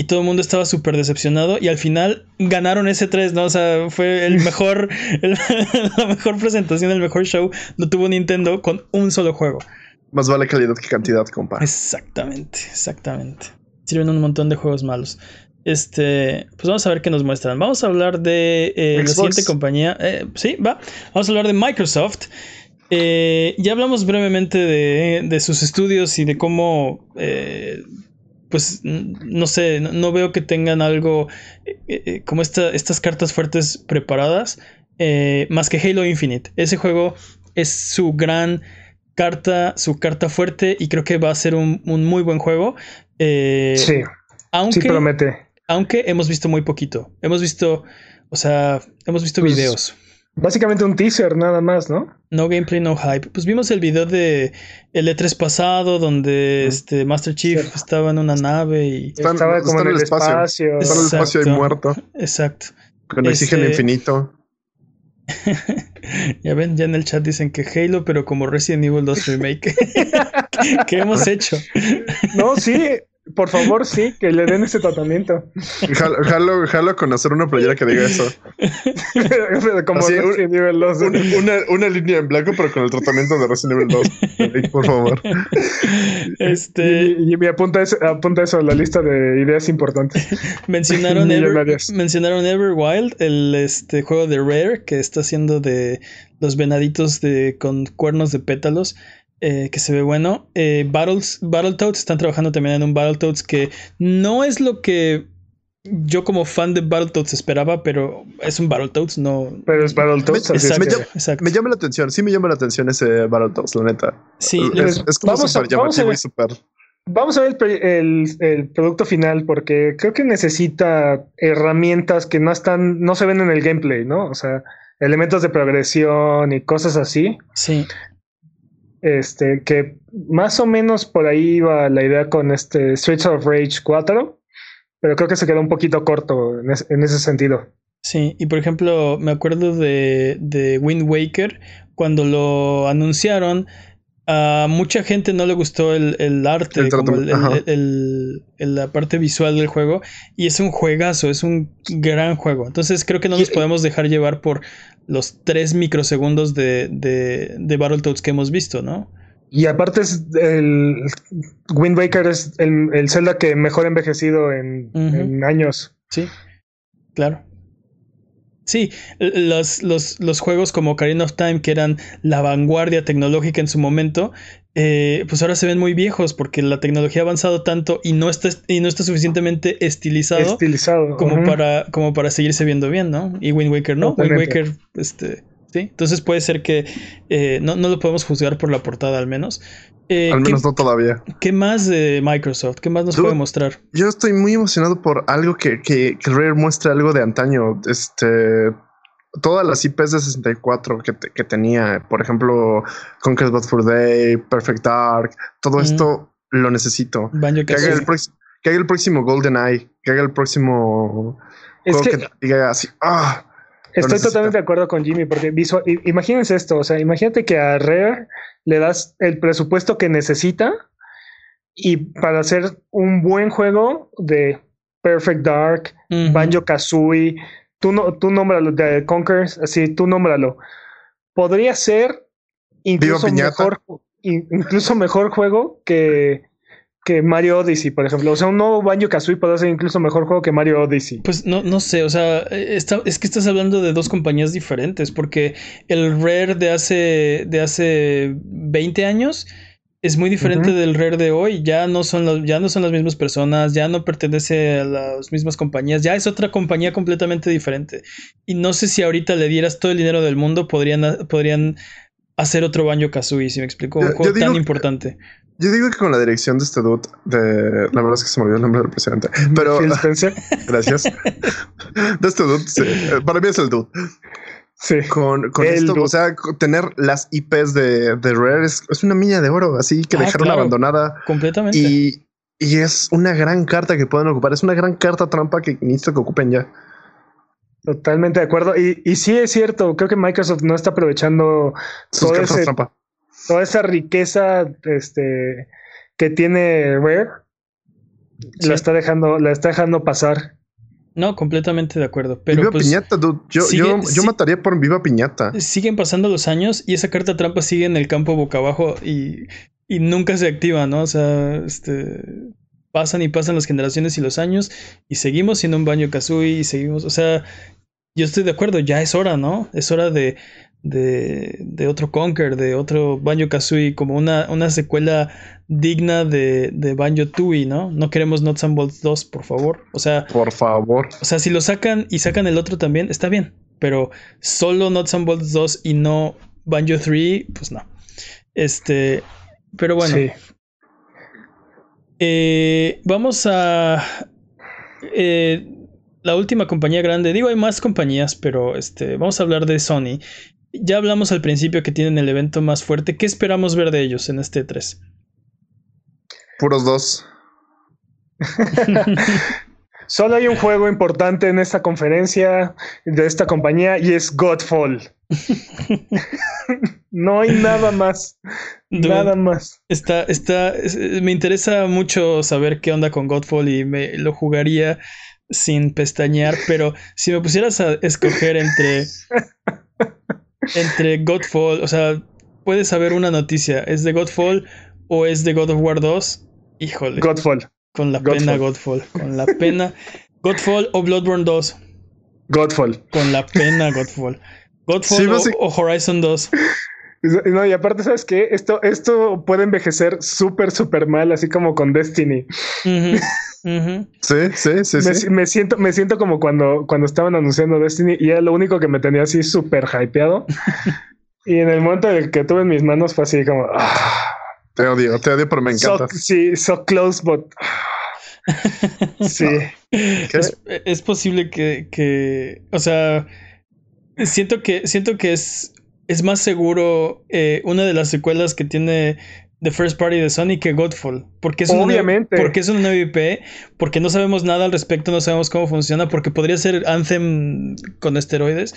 Y todo el mundo estaba súper decepcionado. Y al final ganaron ese 3, ¿no? O sea, fue el mejor. el- la mejor presentación, el mejor show. Lo tuvo Nintendo con un solo juego. Más vale calidad que cantidad, compa. Exactamente, exactamente. Sirven un montón de juegos malos. Este, pues vamos a ver qué nos muestran. Vamos a hablar de eh, la siguiente compañía. Eh, sí, va. Vamos a hablar de Microsoft. Eh, ya hablamos brevemente de, de sus estudios y de cómo, eh, pues, no sé, no, no veo que tengan algo eh, eh, como esta, estas cartas fuertes preparadas, eh, más que Halo Infinite. Ese juego es su gran carta, su carta fuerte y creo que va a ser un, un muy buen juego. Eh, Sí, sí aunque, promete. aunque hemos visto muy poquito. Hemos visto, o sea, hemos visto Pues, videos. Básicamente un teaser nada más, ¿no? No gameplay, no hype. Pues vimos el video de el E3 pasado donde Mm. este Master Chief Sí. estaba en una nave y... Están- Estaba como están en el espacio. Está en el espacio Exacto. muerto. Exacto. Con oxígeno Este- infinito. ya ven, ya en el chat dicen que Halo, pero como Resident Evil 2 Remake. ¿Qué hemos hecho? No, sí, por favor, sí, que le den ese tratamiento. Jalo, jalo, jalo con hacer una playera que diga eso. como Así, un- Resident Evil 2. Una, una, una línea en blanco, pero con el tratamiento de Resident Evil 2. Por favor. Este, Y, y me apunta eso, apunta eso a la lista de ideas importantes. mencionaron, Ever, mencionaron Everwild, el este, juego de Rare que está haciendo de los venaditos de, con cuernos de pétalos. Eh, que se ve bueno. Eh, Battles, Battletoads están trabajando también en un Battletoads que no es lo que yo como fan de Battletoads esperaba, pero es un Battletoads, no. Pero es Battletoads. Me, así me llama, exacto. me llama la atención, sí me llama la atención ese Battletoads, la neta. Sí, es, es como vamos a- súper vamos a llamativo ver. y. Vamos a ver el, el- el producto final porque creo que necesita herramientas que no están, no se ven en el gameplay, ¿no? O sea, elementos de progresión y cosas así. sí. Este, que más o menos por ahí iba la idea con este Streets of Rage 4, pero creo que se quedó un poquito corto en, es- en ese sentido. Sí, y por ejemplo, me acuerdo de, de Wind Waker, cuando lo anunciaron, a mucha gente no le gustó el, el arte, El como el- el- ajá. el- el- la parte visual del juego, y es un juegazo, es un gran juego. Entonces creo que no nos Y- podemos dejar llevar por los 3 microsegundos de, de, de Battletoads que hemos visto, ¿no? Y aparte es el Wind Waker es el, el Zelda que mejor ha envejecido en, años. Sí, claro. Sí, los, los, los juegos como Ocarina of Time, que eran la vanguardia tecnológica en su momento, eh, pues ahora se ven muy viejos porque la tecnología ha avanzado tanto y no está, y no está suficientemente estilizado Estilizado. como, para, como para seguirse viendo bien, ¿no? Y Wind Waker no. Wind. Waker, este, sí. Entonces puede ser que eh, no, no lo podemos juzgar por la portada al menos. Eh, Al ¿qué, menos no todavía. qué más de Microsoft? ¿Qué más nos Dude, puede mostrar? Yo estoy muy emocionado por algo que, que, que Rare muestre algo de antaño. Este. Todas las IPs de 64 que, te- que tenía, por ejemplo, Conquest Bad for Day, Perfect Dark, todo Mm. esto lo necesito. Banjo Que haga, el que haga el próximo Golden Eye, que haga el próximo Es juego que que, te diga así. Ah, Estoy totalmente de acuerdo con Jimmy, porque visual, imagínense esto, o sea, imagínate que a Rare le das el presupuesto que necesita y para hacer un buen juego de Perfect Dark. Banjo Kazooie, tú, no, tú nómbralo, de Conkers, así, tú nómbralo. Podría ser incluso mejor, in- incluso mejor juego que, que Mario Odyssey, por ejemplo. O sea, un nuevo Banjo Kazooie podría ser incluso mejor juego que Mario Odyssey. Pues no, no sé, o sea, está- es que estás hablando de dos compañías diferentes, porque el Rare de hace, de hace 20 años es muy diferente del Rare de hoy, ya no son los, ya no son las mismas personas, ya no pertenece a las mismas compañías, ya es otra compañía completamente diferente. Y no sé si ahorita le dieras todo el dinero del mundo, podrían, podrían hacer otro Banjo Kazooie, si me explico, un Yo- yo juego tan digo que- importante. yo digo que con la dirección de este dude, de la verdad es que se me olvidó el nombre del presidente, pero gracias. de este dude, sí, eh, para mí es el dude. Sí. Con, con esto, o sea, tener las IPs de, de Rare es, es una mina de oro, así que Ah, dejaron claro. abandonada Completamente. y, y es una gran carta que pueden ocupar, es una gran carta trampa que necesito que ocupen ya. Totalmente de acuerdo. Y, y sí es cierto, creo que Microsoft no está aprovechando Sus Todo cartas ese- trampa. toda esa riqueza este, que tiene Rare. Sí. La está dejando, la está dejando pasar. No, completamente de acuerdo. Pero Viva pues, Piñata, dude. Yo, sigue- yo, yo mataría por Viva Piñata. siguen pasando los años y esa carta trampa sigue en el campo boca abajo y, y nunca se activa, ¿no? O sea, este pasan y pasan las generaciones y los años y seguimos siendo un baño Kazooie y seguimos, o sea, yo estoy de acuerdo, ya es hora, ¿no? Es hora de, de, de otro Conquer, de otro Banjo Kazooie, como una, una secuela digna de, de Banjo Tooie, ¿no? No queremos Nuts and Bolts 2, por favor. O sea, Por favor. o sea, si lo sacan y sacan el otro también, está bien. Pero solo Nuts and Bolts 2 y no Banjo 3, pues no. Este. Pero bueno. Sí. eh, vamos a. eh, la última compañía grande. Digo, hay más compañías, pero este. Vamos a hablar de Sony. Ya hablamos al principio que tienen el evento más fuerte. ¿Qué esperamos ver de ellos en este 3? Puros dos. Solo hay un juego importante en esta conferencia de esta compañía y es Godfall. no hay nada más. Nada más. Está, está, es- me interesa mucho saber qué onda con Godfall y me lo jugaría sin pestañear, pero si me pusieras a escoger entre entre Godfall, o sea, puedes saber una noticia, ¿es de Godfall o es de God of War 2? Híjole, Godfall. con la Godfall. pena Godfall, con la pena Godfall o Bloodborne 2, Godfall. con la pena Godfall. Godfall Sí, o- basi- o Horizon 2. No, y aparte, ¿sabes qué? Esto, esto puede envejecer súper, súper mal, así como con Destiny. Sí, sí, sí, me, sí. Me siento, me siento como cuando, cuando estaban anunciando Destiny y era lo único que me tenía así súper hypeado. y en el momento en el que tuve en mis manos fue así como... Ah, te odio, te odio, pero me encanta. sí, so close, but... sí. Es, posible que, que, o sea, siento que, siento que es, es más seguro eh, una de las secuelas que tiene The First Party de Sony que Godfall. Porque es Obviamente. Una, porque es una nueva IP, porque no sabemos nada al respecto, no sabemos cómo funciona, porque podría ser Anthem con esteroides.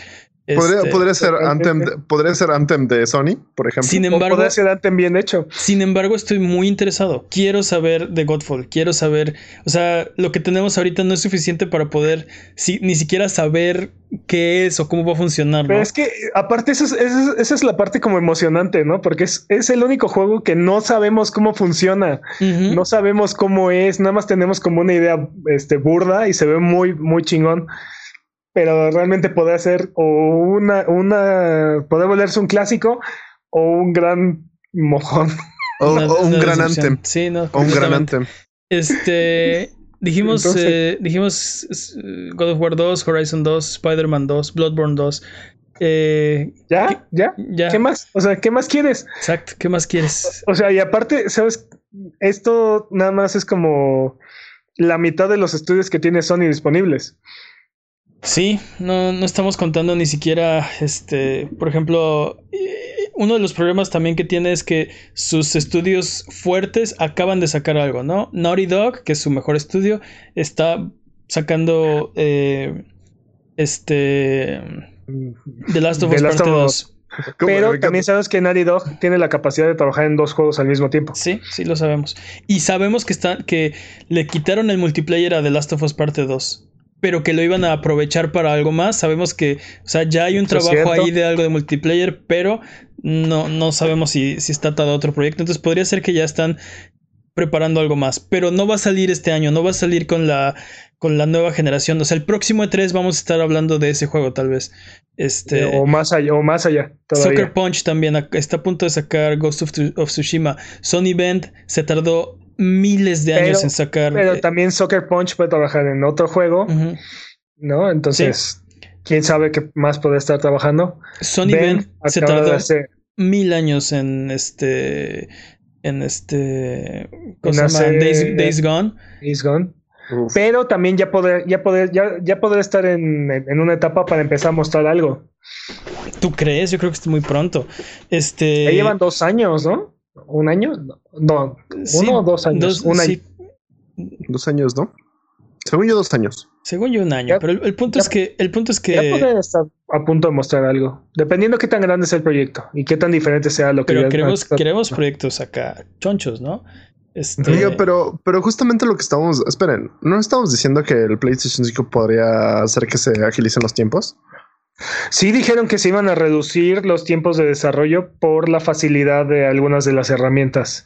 Podría, este, podría, ser Anthem, podría ser Anthem de Sony, por ejemplo. Sin embargo, podría ser Anthem bien hecho. Sin embargo, estoy muy interesado. Quiero saber de Godfall. Quiero saber. O sea, lo que tenemos ahorita no es suficiente para poder si, ni siquiera saber qué es o cómo va a funcionar. Pero es que, aparte, esa es, esa es, la parte como emocionante, ¿no? Porque es, es, el único juego que no sabemos cómo funciona. No sabemos cómo es. Nada más tenemos como una idea este, burda y se ve muy, muy chingón pero realmente puede ser o una, una, puede volverse un clásico o un gran mojón. O, un gran anthem. Sí, no. O un gran anthem. Este, dijimos, eh, dijimos God of War 2, Horizon 2, Spider-Man 2, Bloodborne 2. Eh, ¿Ya? ¿Ya? ¿Ya? ¿Qué más? O sea, ¿qué más quieres? Exacto, ¿qué más quieres? O sea, y aparte, ¿sabes? Esto nada más es como la mitad de los estudios que tiene Sony disponibles. Sí, no, no estamos contando ni siquiera, este, por ejemplo, eh, uno de los problemas también que tiene es que sus estudios fuertes acaban de sacar algo, ¿no? Naughty Dog, que es su mejor estudio, está sacando eh, este The Last of Us Parte 2. Pero también sabes que Naughty Dog tiene la capacidad de trabajar en dos juegos al mismo tiempo. Sí, sí lo sabemos. Y sabemos que están que le quitaron el multiplayer a The Last of Us Parte 2 pero que lo iban a aprovechar para algo más. Sabemos que, o sea, ya hay un trabajo ahí de algo de multiplayer, pero no, no sabemos si, si está atado a otro proyecto. Entonces podría ser que ya están preparando algo más, pero no va a salir este año, no va a salir con la con la nueva generación. O sea, el próximo E3 vamos a estar hablando de ese juego, tal vez. Este, o más allá, o más allá. Soccer Punch también está a punto de sacar Ghost of, of Tsushima. Sony Bend se tardó miles de años en sacar. Pero eh, también Soccer Punch puede trabajar en otro juego, ¿no? Entonces, quién sabe qué más puede estar trabajando. Sony Ben, se tardó mil años en este. En este. ¿Cómo se llama? Days, Gone. Days Gone. Pero también ya poder, ya poder, ya, ya poder estar en, en, una etapa para empezar a mostrar algo. ¿Tú crees? Yo creo que es muy pronto. Este. Ya llevan dos años, ¿no? ¿Un año? No, uno o dos años. un año. Dos años, ¿no? Según yo, dos años. Según yo, un año. pero el, punto es que. El punto es que. Ya pueden estar a punto de mostrar algo. Dependiendo qué tan grande sea el proyecto y qué tan diferente sea lo que Pero queremos, queremos proyectos acá chonchos, ¿no? Este... pero, pero justamente lo que estamos. Esperen, ¿no estamos diciendo que el PlayStation 5 podría hacer que se agilicen los tiempos? Sí dijeron que se iban a reducir los tiempos de desarrollo por la facilidad de algunas de las herramientas.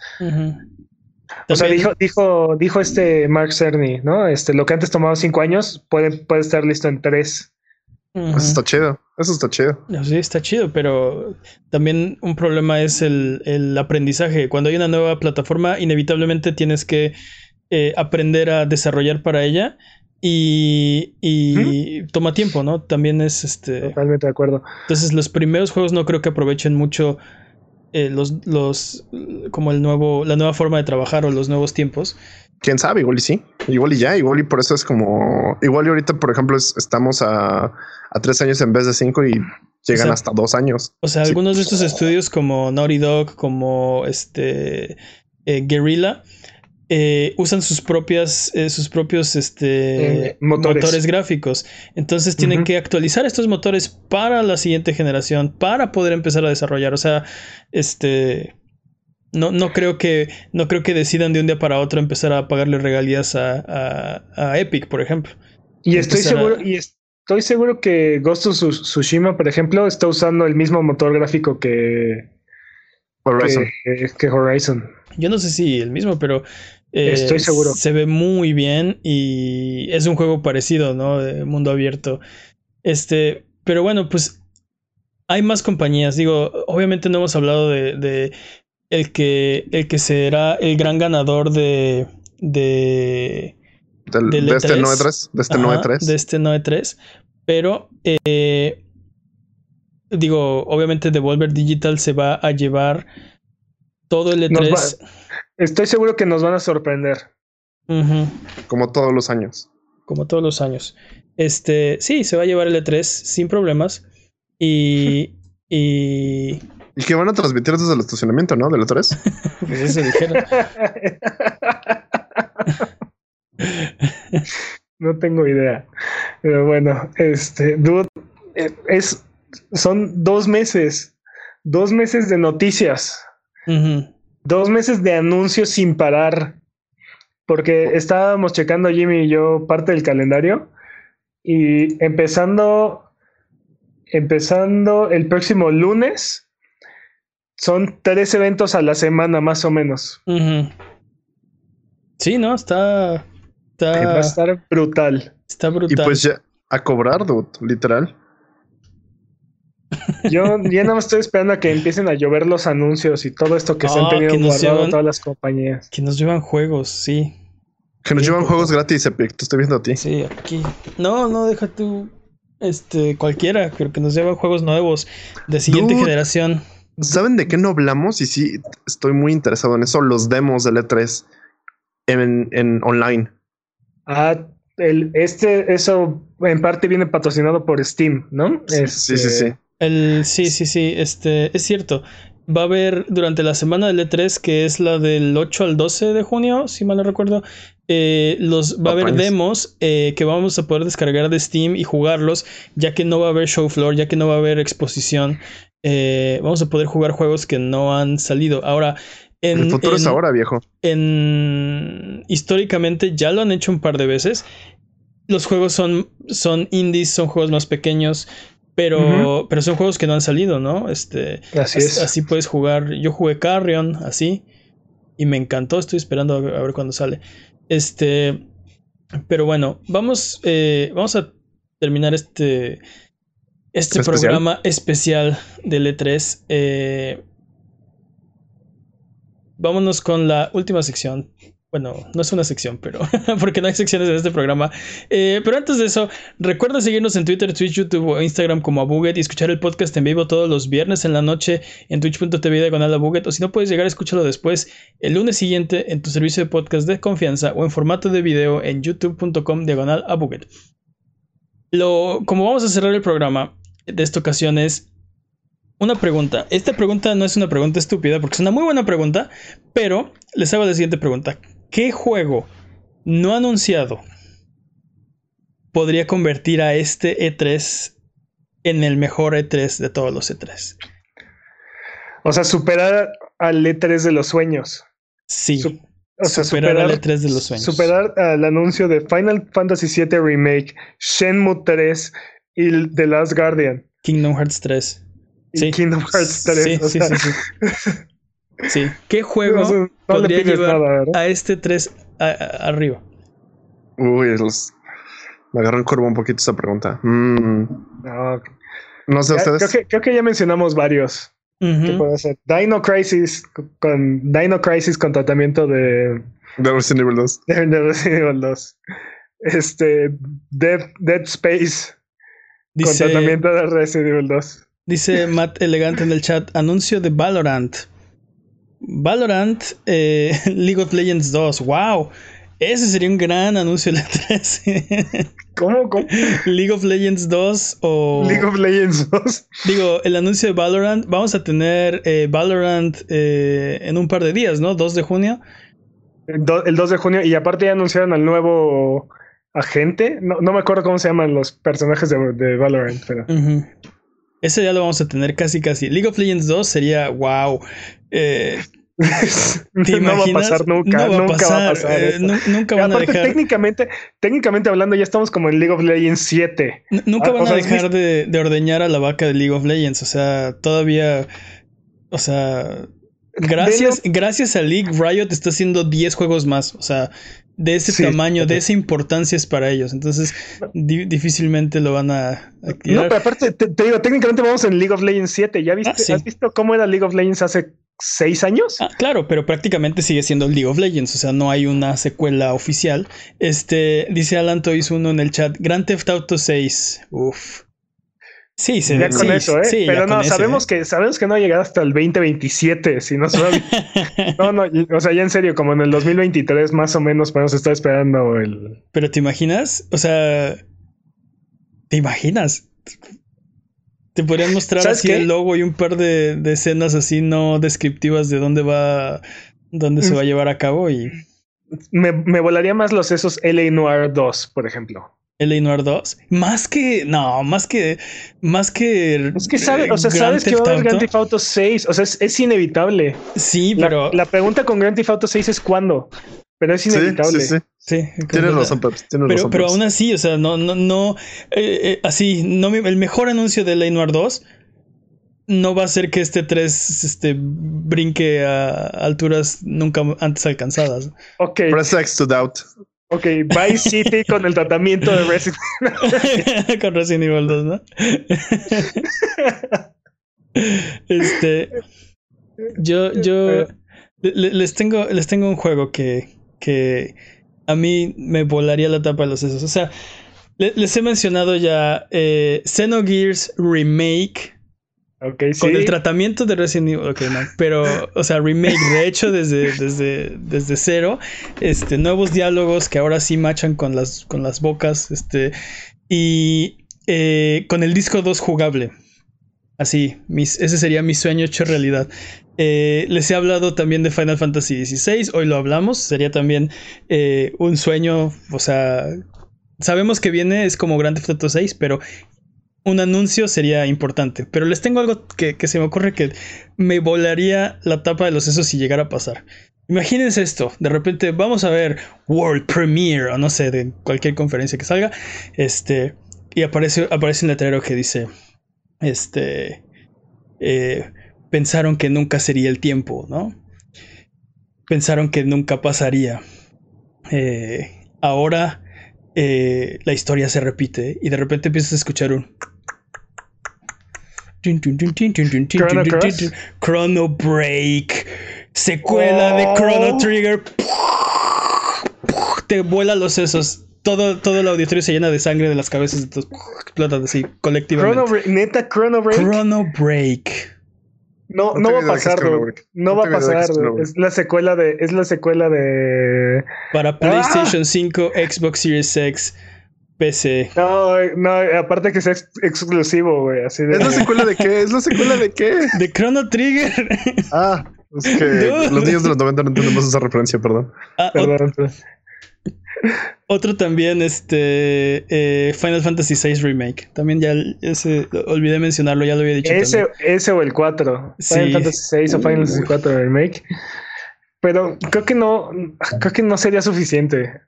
O sea, dijo, dijo, dijo este Mark Cerny, ¿no? Este, lo que antes tomaba cinco años puede, puede estar listo en tres. Eso está chido. Eso está chido. Sí, está chido, pero también un problema es el, el aprendizaje. Cuando hay una nueva plataforma, inevitablemente tienes que eh, aprender a desarrollar para ella y, toma tiempo, ¿no? También es este. Totalmente de acuerdo. Entonces, los primeros juegos no creo que aprovechen mucho eh, los, los. como el nuevo. la nueva forma de trabajar o los nuevos tiempos. Quién sabe, igual y sí. Igual y ya, igual y por eso es como. Igual y ahorita, por ejemplo, estamos a, a, tres años en vez de cinco y llegan hasta dos años. O sea, algunos de estos estudios, como Naughty Dog, como este. Eh, Guerrilla eh, usan sus propias, eh, sus propios este, eh, motores. gráficos. Entonces tienen que actualizar estos motores para la siguiente generación, para poder empezar a desarrollar. O sea, este. No, no creo que. No creo que decidan de un día para otro empezar a pagarle regalías a, a, Epic, por ejemplo. Y estoy seguro, y estoy seguro que Ghost of Tsushima, por ejemplo, está usando el mismo motor gráfico que. Horizon. que Horizon. Yo no sé si el mismo, pero Estoy eh, seguro. Se ve muy bien y es un juego parecido, ¿no? De mundo abierto. Este, pero bueno, pues hay más compañías. Digo, obviamente no hemos hablado de, el que el que será el gran ganador de de de este 9-3 de este 9-3 de este 9-3 pero eh, digo obviamente Devolver Digital se va a llevar todo el E3 estoy seguro que nos van a sorprender. Como todos los años. Como todos los años. Este sí se va a llevar el E3 sin problemas. Y y y que van a transmitir desde el estacionamiento, ¿no? De la 3. pues eso dijeron. no tengo idea. Pero bueno, este, dude, eh, es, son dos meses. Dos meses de noticias. Dos meses de anuncios sin parar. Porque estábamos checando Jimmy y yo parte del calendario. Y empezando. Empezando el próximo lunes son tres eventos a la semana, más o menos. Sí, ¿no? Está, está. Va a estar brutal. Está brutal. Y pues ya a cobrar, dude, literal. Yo ya nada más estoy esperando a que empiecen a llover los anuncios y todo esto que se han ah, tenido guardado todas las compañías. Que nos llevan juegos, sí. Que nos llevan juegos gratis, Epic. Te estoy viendo a ti. Sí, aquí. No, no, deja tú. Este, cualquiera. Creo que nos llevan juegos nuevos de siguiente generación. ¿Saben de qué no hablamos? Y sí, estoy muy interesado en eso. Los demos del E3 en, en online. Ah, el, este, eso en parte viene patrocinado por Steam, ¿no? Sí, sí, sí, sí. El, sí, sí, sí, este, es cierto. Va a haber durante la semana del E3, que es la del 8 al 12 de junio, si mal no recuerdo, eh, los, va a haber demos eh, que vamos a poder descargar de Steam y jugarlos, ya que no va a haber show floor, ya que no va a haber exposición. Eh, vamos a poder jugar juegos que no han salido. Ahora, en, el futuro es ahora, viejo. En históricamente ya lo han hecho un par de veces. Los juegos son, son indies, son juegos más pequeños, pero, pero son juegos que no han salido, ¿no? Este, así es. Así puedes jugar. Yo jugué Carrion, así, y me encantó. Estoy esperando a ver, cuándo sale. Este, pero bueno, vamos, eh, vamos a terminar este este programa especial del E3. Eh, vámonos con la última sección. Bueno, no es una sección, pero porque no hay secciones en este programa. Eh, pero antes de eso, recuerda seguirnos en Twitter, Twitch, YouTube o Instagram como Abuget y escuchar el podcast en vivo todos los viernes en la noche en twitch.tv diagonal Abuget. O si no puedes llegar, escúchalo después el lunes siguiente en tu servicio de podcast de confianza o en formato de video en youtube.com diagonal Abuget. Lo, como vamos a cerrar el programa, de esta ocasión es una pregunta. Esta pregunta no es una pregunta estúpida porque es una muy buena pregunta, pero les hago la siguiente pregunta. ¿Qué juego no anunciado podría convertir a este E3 en el mejor E3 de todos los E3? O sea, superar al E3 de los sueños. Sí. o sea, superar, al E3 de los sueños. Superar al anuncio de Final Fantasy VII Remake, Shenmue 3 y The Last Guardian. Kingdom Hearts 3. Sí. Kingdom Hearts 3. Sí, sí, sí, sí, ¿Qué juego podría llevar a este 3 arriba? Uy, me agarró en curva un poquito esa pregunta. Mm. No, sé ustedes. Creo que, ya mencionamos varios. ¿Qué puede ser? Dino Crisis con Dino Crisis con tratamiento de de Resident Evil 2. De, Resident Evil 2. Este Dead, Dead Space Dice, tratamiento de Resident Evil 2. Dice Matt Elegante en el chat: anuncio de Valorant. Valorant, eh, League of Legends 2. ¡Wow! Ese sería un gran anuncio de la 3. ¿Cómo? ¿Cómo? League of Legends 2 o. League of Legends 2. Digo, el anuncio de Valorant. Vamos a tener eh, Valorant eh, en un par de días, ¿no? 2 de junio. El, 2 de junio. Y aparte ya anunciaron al nuevo agente. No, no me acuerdo cómo se llaman los personajes de, Valorant, pero. Ese ya lo vamos a tener casi casi. League of Legends 2 sería wow. Eh, no va a pasar nunca, nunca va a pasar. Eh, nunca van a dejar. Técnicamente, técnicamente hablando, ya estamos como en League of Legends 7. nunca ah, van a dejar de, ordeñar a la vaca de League of Legends. O sea, todavía. O sea. gracias, gracias a League, Riot está haciendo 10 juegos más. O sea, de ese tamaño, de esa importancia es para ellos. Entonces, difícilmente lo van a, No, pero aparte, te, digo, técnicamente vamos en League of Legends 7. ¿Ya viste, ah, ¿Has visto cómo era League of Legends hace seis años? Ah, claro, pero prácticamente sigue siendo League of Legends. O sea, no hay una secuela oficial. Este, dice Alan Toys uno en el chat. Grand Theft Auto 6. Uf. Sí, se ya con eso, ¿eh? Pero no, sabemos que sabemos que no va a llegar hasta el 2027, si no No, no, o sea, ya en serio, como en el 2023 más o menos podemos estar esperando el Pero te imaginas, o sea, ¿te imaginas? Te podrían mostrar así el logo y un par de, escenas así no descriptivas de dónde va dónde se va a llevar a cabo y me, me volaría más los esos LA Noir 2, por ejemplo. LA Noir 2. Más que. No, más que. Más que. Es que sabes, o sea, sabes que va a haber Grand Theft Auto 6. O sea, es, inevitable. Sí, pero. La, pregunta con Grand Theft Auto 6 es cuándo. Pero es inevitable. Sí, sí, sí. Tienes razón, pero, pero aún así, o sea, no, no, no. Eh, eh, así, no, el mejor anuncio de LA Noir 2 no va a ser que este 3 este, brinque a alturas nunca antes alcanzadas. Ok. Press X to doubt. Ok, Vice City con el tratamiento de Resident Evil. con Resident Evil 2, ¿no? este. Yo, yo les tengo, les tengo un juego que, que a mí me volaría la tapa de los sesos. O sea, les he mencionado ya eh, Xenogears Remake con el tratamiento de Resident Evil. Ok, no. Pero, o sea, remake, de hecho, desde, desde, desde cero. Este, nuevos diálogos que ahora sí machan con las, con las bocas. Este. Y eh, con el disco 2 jugable. Así, mis, ese sería mi sueño hecho realidad. Eh, les he hablado también de Final Fantasy XVI, hoy lo hablamos, sería también eh, un sueño, o sea, sabemos que viene, es como Grand Theft Auto 6, pero un anuncio sería importante. Pero les tengo algo que, se me ocurre que me volaría la tapa de los sesos si llegara a pasar. Imagínense esto, de repente vamos a ver World Premiere o no sé, de cualquier conferencia que salga, este, y aparece, aparece un letrero que dice, este, eh, pensaron que nunca sería el tiempo, ¿no? Pensaron que nunca pasaría. Eh, ahora eh, la historia se repite y de repente empiezas a escuchar un... Chrono Break. Secuela de Chrono Trigger. Te vuela los sesos. Todo, todo el auditorio se llena de sangre de las cabezas de todos. Explotan así colectivamente. Chrono Neta, Chrono Break. Chrono Break. No, no, va a pasar, No, va a pasar. Es la secuela de. Es la secuela de. Para PlayStation 5, Xbox Series X. PC. No, no, aparte que sea exclusivo, güey. Así de... ¿Es la secuela de qué? ¿Es la secuela de qué? De Chrono Trigger. Ah, es que los niños de los 90 no entendemos esa referencia, perdón. Ah, perdón. Otro, también, este eh, Final Fantasy VI Remake. También ya ese, olvidé mencionarlo, ya lo había dicho. Ese, ese o el 4. Final Fantasy VI o Final Fantasy 4 Remake. Pero creo que no, creo que no sería suficiente.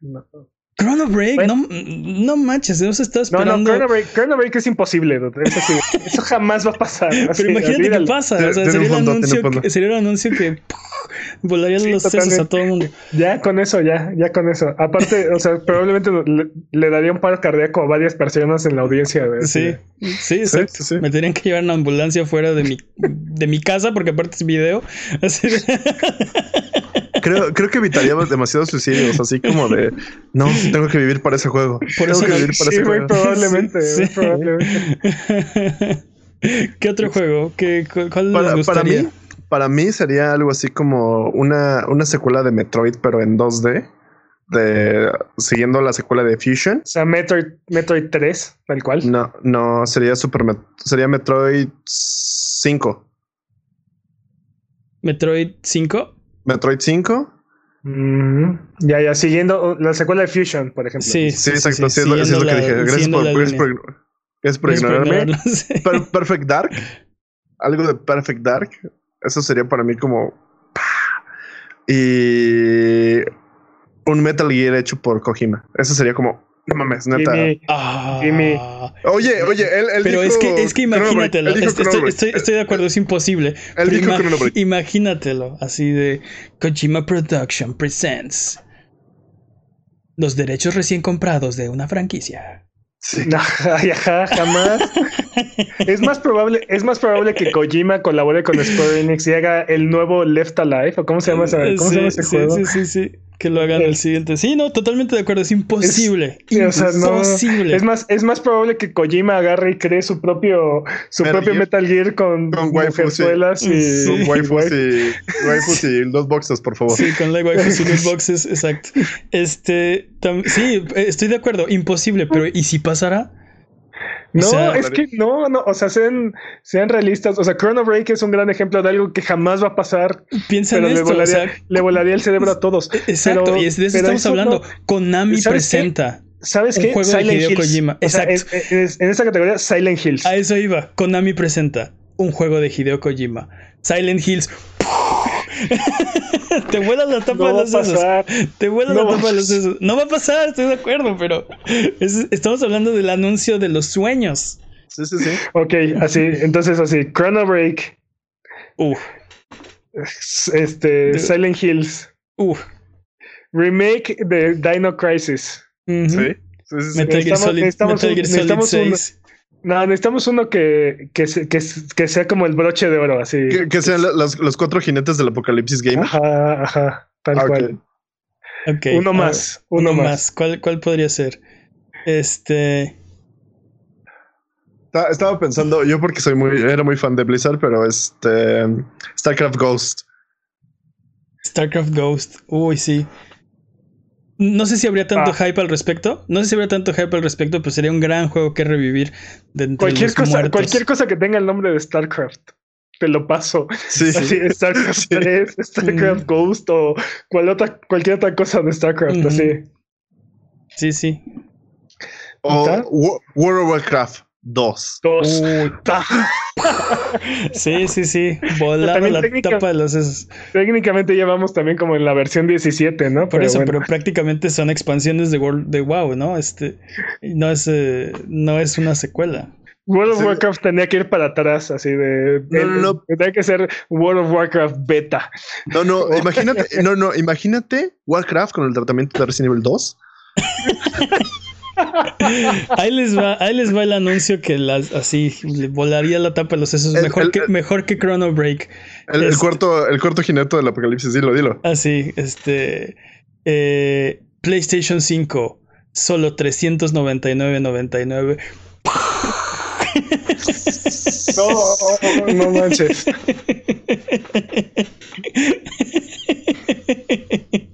Chrono Break, no, no manches, no se está esperando. No, no, Chrono Break, Chrono Break es imposible, Eso, jamás va a pasar. Pero imagínate qué pasa. O sea, sería, el anuncio que, sería, el anuncio que volaría los sesos a todo el mundo. Ya con eso, ya, ya con eso. Aparte, o sea, probablemente le, daría un paro cardíaco a varias personas en la audiencia. sí, sí, exacto. Me tendrían que llevar una ambulancia fuera de mi, de mi casa porque aparte es video. Así de... creo, creo que evitaríamos demasiados suicidios, así como de no, tengo que vivir para ese juego. Por eso que vivir para ese juego. Probablemente, probablemente. ¿Qué otro juego? ¿Qué, ¿Cuál para, les para mí, para mí sería algo así como una, una secuela de Metroid, pero en 2D. De, siguiendo la secuela de Fusion. O sea, Metroid, Metroid 3, tal cual. No, no, sería Super sería Metroid 5. Metroid 5. Metroid 5. Mm, ya, ya, siguiendo la secuela de Fusion, por ejemplo. Sí, sí, exacto. Sí, es, lo, que dije. Gracias por, gracias por, ignorarme. Perfect Dark. Algo de Perfect Dark. Eso sería para mí como. Y. Un Metal Gear hecho por Kojima. Eso sería como. No mames, neta. Jimmy, Ah. Jimmy. Oye, oye, él, él Pero dijo es que, es que imagínatelo. él dijo Estoy, de acuerdo, es imposible. Él dijo ima- imagínatelo, así de Kojima Production presents los derechos recién comprados de una franquicia. Sí. Ajá, jamás. es más probable, es más probable que Kojima colabore con Square Enix y haga el nuevo Left Alive, o cómo se llama, esa- cómo se llama ese sí, juego. sí, sí, sí. Que lo hagan el siguiente. Sí, no, totalmente de acuerdo. Es imposible. Sí, o sea, no, imposible. es más, es más probable que Kojima agarre y cree su propio, su Metal propio Gear. Metal Gear con, Con waifus, sí. y, Sí. Con y waifus waif- y, waifus y dos boxes, por favor. Sí, con la waifus y los boxes, exacto. Este, tam- sí, estoy de acuerdo, imposible, pero ¿y si pasara? No, sea, es que no, no, o sea, sean, sean realistas. O sea, Chrono Break es un gran ejemplo de algo que jamás va a pasar, Piensa pero en le esto, volaría, o sea, le volaría el cerebro a todos. exacto, Pero- y es de eso estamos eso hablando. no- Konami presenta. ¿Sabes Un qué? juego de Silent Hideo Hills. Kojima, O sea, exacto. es- es- en esa categoría, Silent Hills. A eso iba. Konami presenta un juego de Hideo Kojima. Silent Hills. Te vuela la tapa no de va a los sesos. pasar. Te No la va tapa a de los sesos. No va a pasar, estoy de acuerdo, pero es- estamos hablando del anuncio de los sueños. Sí, sí, sí. Ok, así, entonces así, Chrono Break, Uf, este, De- Silent Hills, uf. remake de Dino Crisis. Ujú. Sí. Sí, sí. Metal Gear Solid, necesitamos Metal Gear Solid necesitamos un- 6. No, necesitamos uno que, que, que, sea como el broche de oro, así. Que, que sean los, los cuatro jinetes del apocalipsis game. Ajá, ajá, tal Ah, cual. Ok, Uno a más, ver, uno más. ¿Cuál, ¿Cuál podría ser? Este. Ta- Estaba pensando, yo porque soy muy, era muy fan de Blizzard, pero este StarCraft Ghost. StarCraft Ghost. Uy, sí. No sé si habría tanto Ah. hype al respecto. No sé si habría tanto hype al respecto, pero sería un gran juego que revivir de entre Cualquier los cosa, muertos. cualquier cosa que tenga el nombre de StarCraft. Te lo paso. Sí, sí. Así, StarCraft Sí. 3, StarCraft Ghost o cual otra, cualquier otra cosa de StarCraft. Ujú. Así. Sí, sí. O World of Warcraft 2. Dos. Ta- sí, sí, sí. También la técnica- tapa de los sesos. Técnicamente ya vamos también como en la versión 17, ¿no? Por eso, bueno. pero prácticamente son expansiones de World de WoW, ¿no? Este no es eh, no es una secuela. World of Sí. Warcraft tenía que ir para atrás, así de. No, no, no. Tenía que ser World of Warcraft beta. No, no, imagínate, no, no, imagínate Warcraft con el tratamiento de Resident Evil 2. Ahí les va, ahí les va el anuncio que las así le volaría la tapa de los sesos El- mejor el- que mejor que Chrono Break. El, el Es- cuarto, el cuarto jinete del apocalipsis, dilo, dilo. Así, este eh, PlayStation 5 solo 399.99. No, no manches.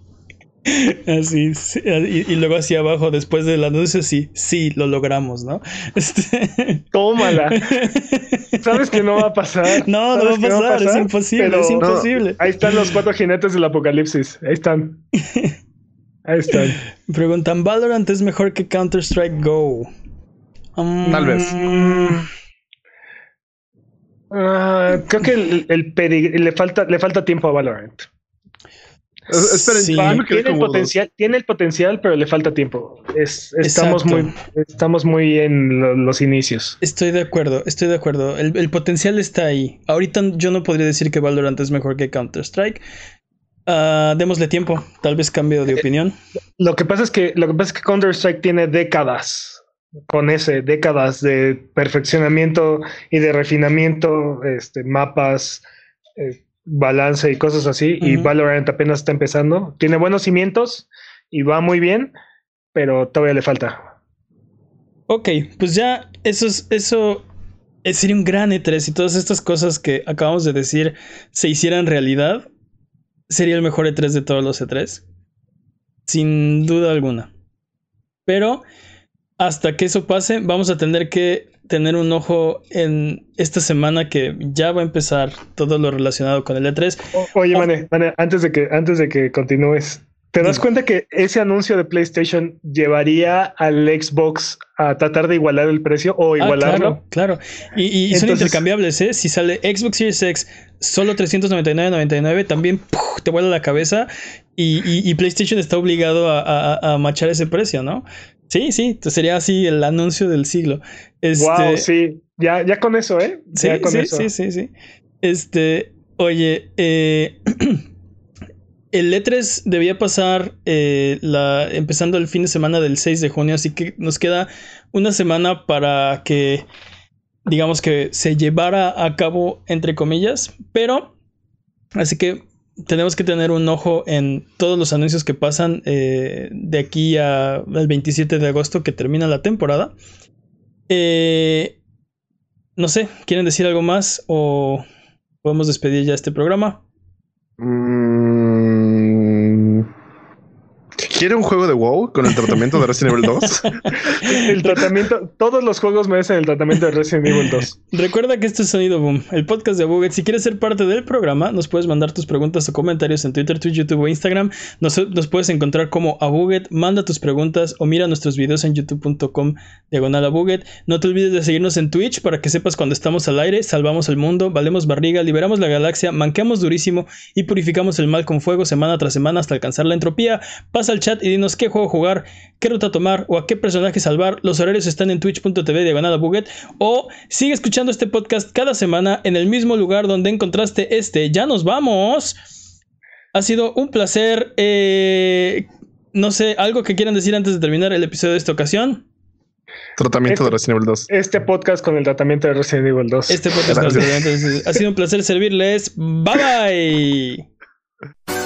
Así, sí, y, y luego hacia abajo, después del anuncio, sí, sí, lo logramos, ¿no? Este, Tómala. Sabes que no va a pasar. No, no va a pasar, es imposible, pero es imposible. Ahí están los cuatro jinetes del apocalipsis. Ahí están. Ahí están. Preguntan, ¿Valorant es mejor que Counter-Strike Go? Mm, Tal vez. Ah, creo que el, el le falta le falta tiempo a Valorant. Es- Esperen, Sí. yo me quedé Tiene el potencial, tiene el potencial, pero le falta tiempo. Es- estamos muy estamos muy en lo- los inicios. Estoy de acuerdo, estoy de acuerdo. El, el potencial está ahí. Ahorita yo no podría decir que Valorant es mejor que Counter-Strike. Ah, démosle tiempo, tal vez cambio de opinión. Lo que pasa es que lo que pasa es que Counter Strike tiene décadas con ese décadas de perfeccionamiento y de refinamiento, este mapas, eh, balance y cosas así. Y. Valorant apenas está empezando. Tiene buenos cimientos y va muy bien, pero todavía le falta. Ok, pues ya eso es, eso eh, sería un gran E3 si todas estas cosas que acabamos de decir se hicieran realidad. Sería el mejor E3 de todos los E3. Sin duda alguna. Pero hasta que eso pase, vamos a tener que tener un ojo en esta semana que ya va a empezar todo lo relacionado con el E E3. O- oye. Mane, Mane, antes de que antes de que continúes, ¿te das cuenta que ese anuncio de PlayStation llevaría al Xbox a tratar de igualar el precio o Ah, igualarlo? claro, claro. Y, y- y son Entonces- intercambiables, ¿eh? Si sale Xbox Series X solo 399.99, también ¡puf! te vuela la cabeza y, y- y PlayStation está obligado a, a- a machar ese precio, ¿no? Sí, sí, sería así el anuncio del siglo. Este, wow, sí, ya, ya con eso, ¿eh? Sí, sí, sí, sí, sí. Este, oye, eh, el E3 debía pasar eh, la, empezando el fin de semana del 6 de junio, así que nos queda una semana para que, digamos que se llevara a cabo, entre comillas, pero, así que tenemos que tener un ojo en todos los anuncios que pasan eh, de aquí al 27 de agosto que termina la temporada. Eh, no sé, ¿quieren decir algo más o podemos despedir ya este programa? Mm, ¿Quiere un juego de WoW con el tratamiento de Resident Evil 2? el tratamiento, todos los juegos merecen el tratamiento de Resident Evil 2. Recuerda que esto es Sonido Boom, el podcast de Abuget. Si quieres ser parte del programa, nos puedes mandar tus preguntas o comentarios en Twitter, Twitch, YouTube o Instagram. Nos, puedes encontrar como Abuget, manda tus preguntas o mira nuestros videos en youtube.com diagonal Abuget. No te olvides de seguirnos en Twitch para que sepas cuando estamos al aire, salvamos el mundo, valemos barriga, liberamos la galaxia, manqueamos durísimo y purificamos el mal con fuego semana tras semana hasta alcanzar la entropía. Pasa al chat y dinos qué juego jugar, qué ruta tomar o a qué personaje salvar. Los horarios están en twitch.tv diagonal buget o sigue escuchando este podcast cada semana en el mismo lugar donde encontraste este. Ya nos vamos. Ha sido un placer. Eh, no sé, algo que quieran decir antes de terminar el episodio de esta ocasión. Tratamiento de este Resident Evil 2. Este podcast con el tratamiento de Resident Evil 2. Este podcast con el tratamiento. Ha sido un placer servirles. Bye bye.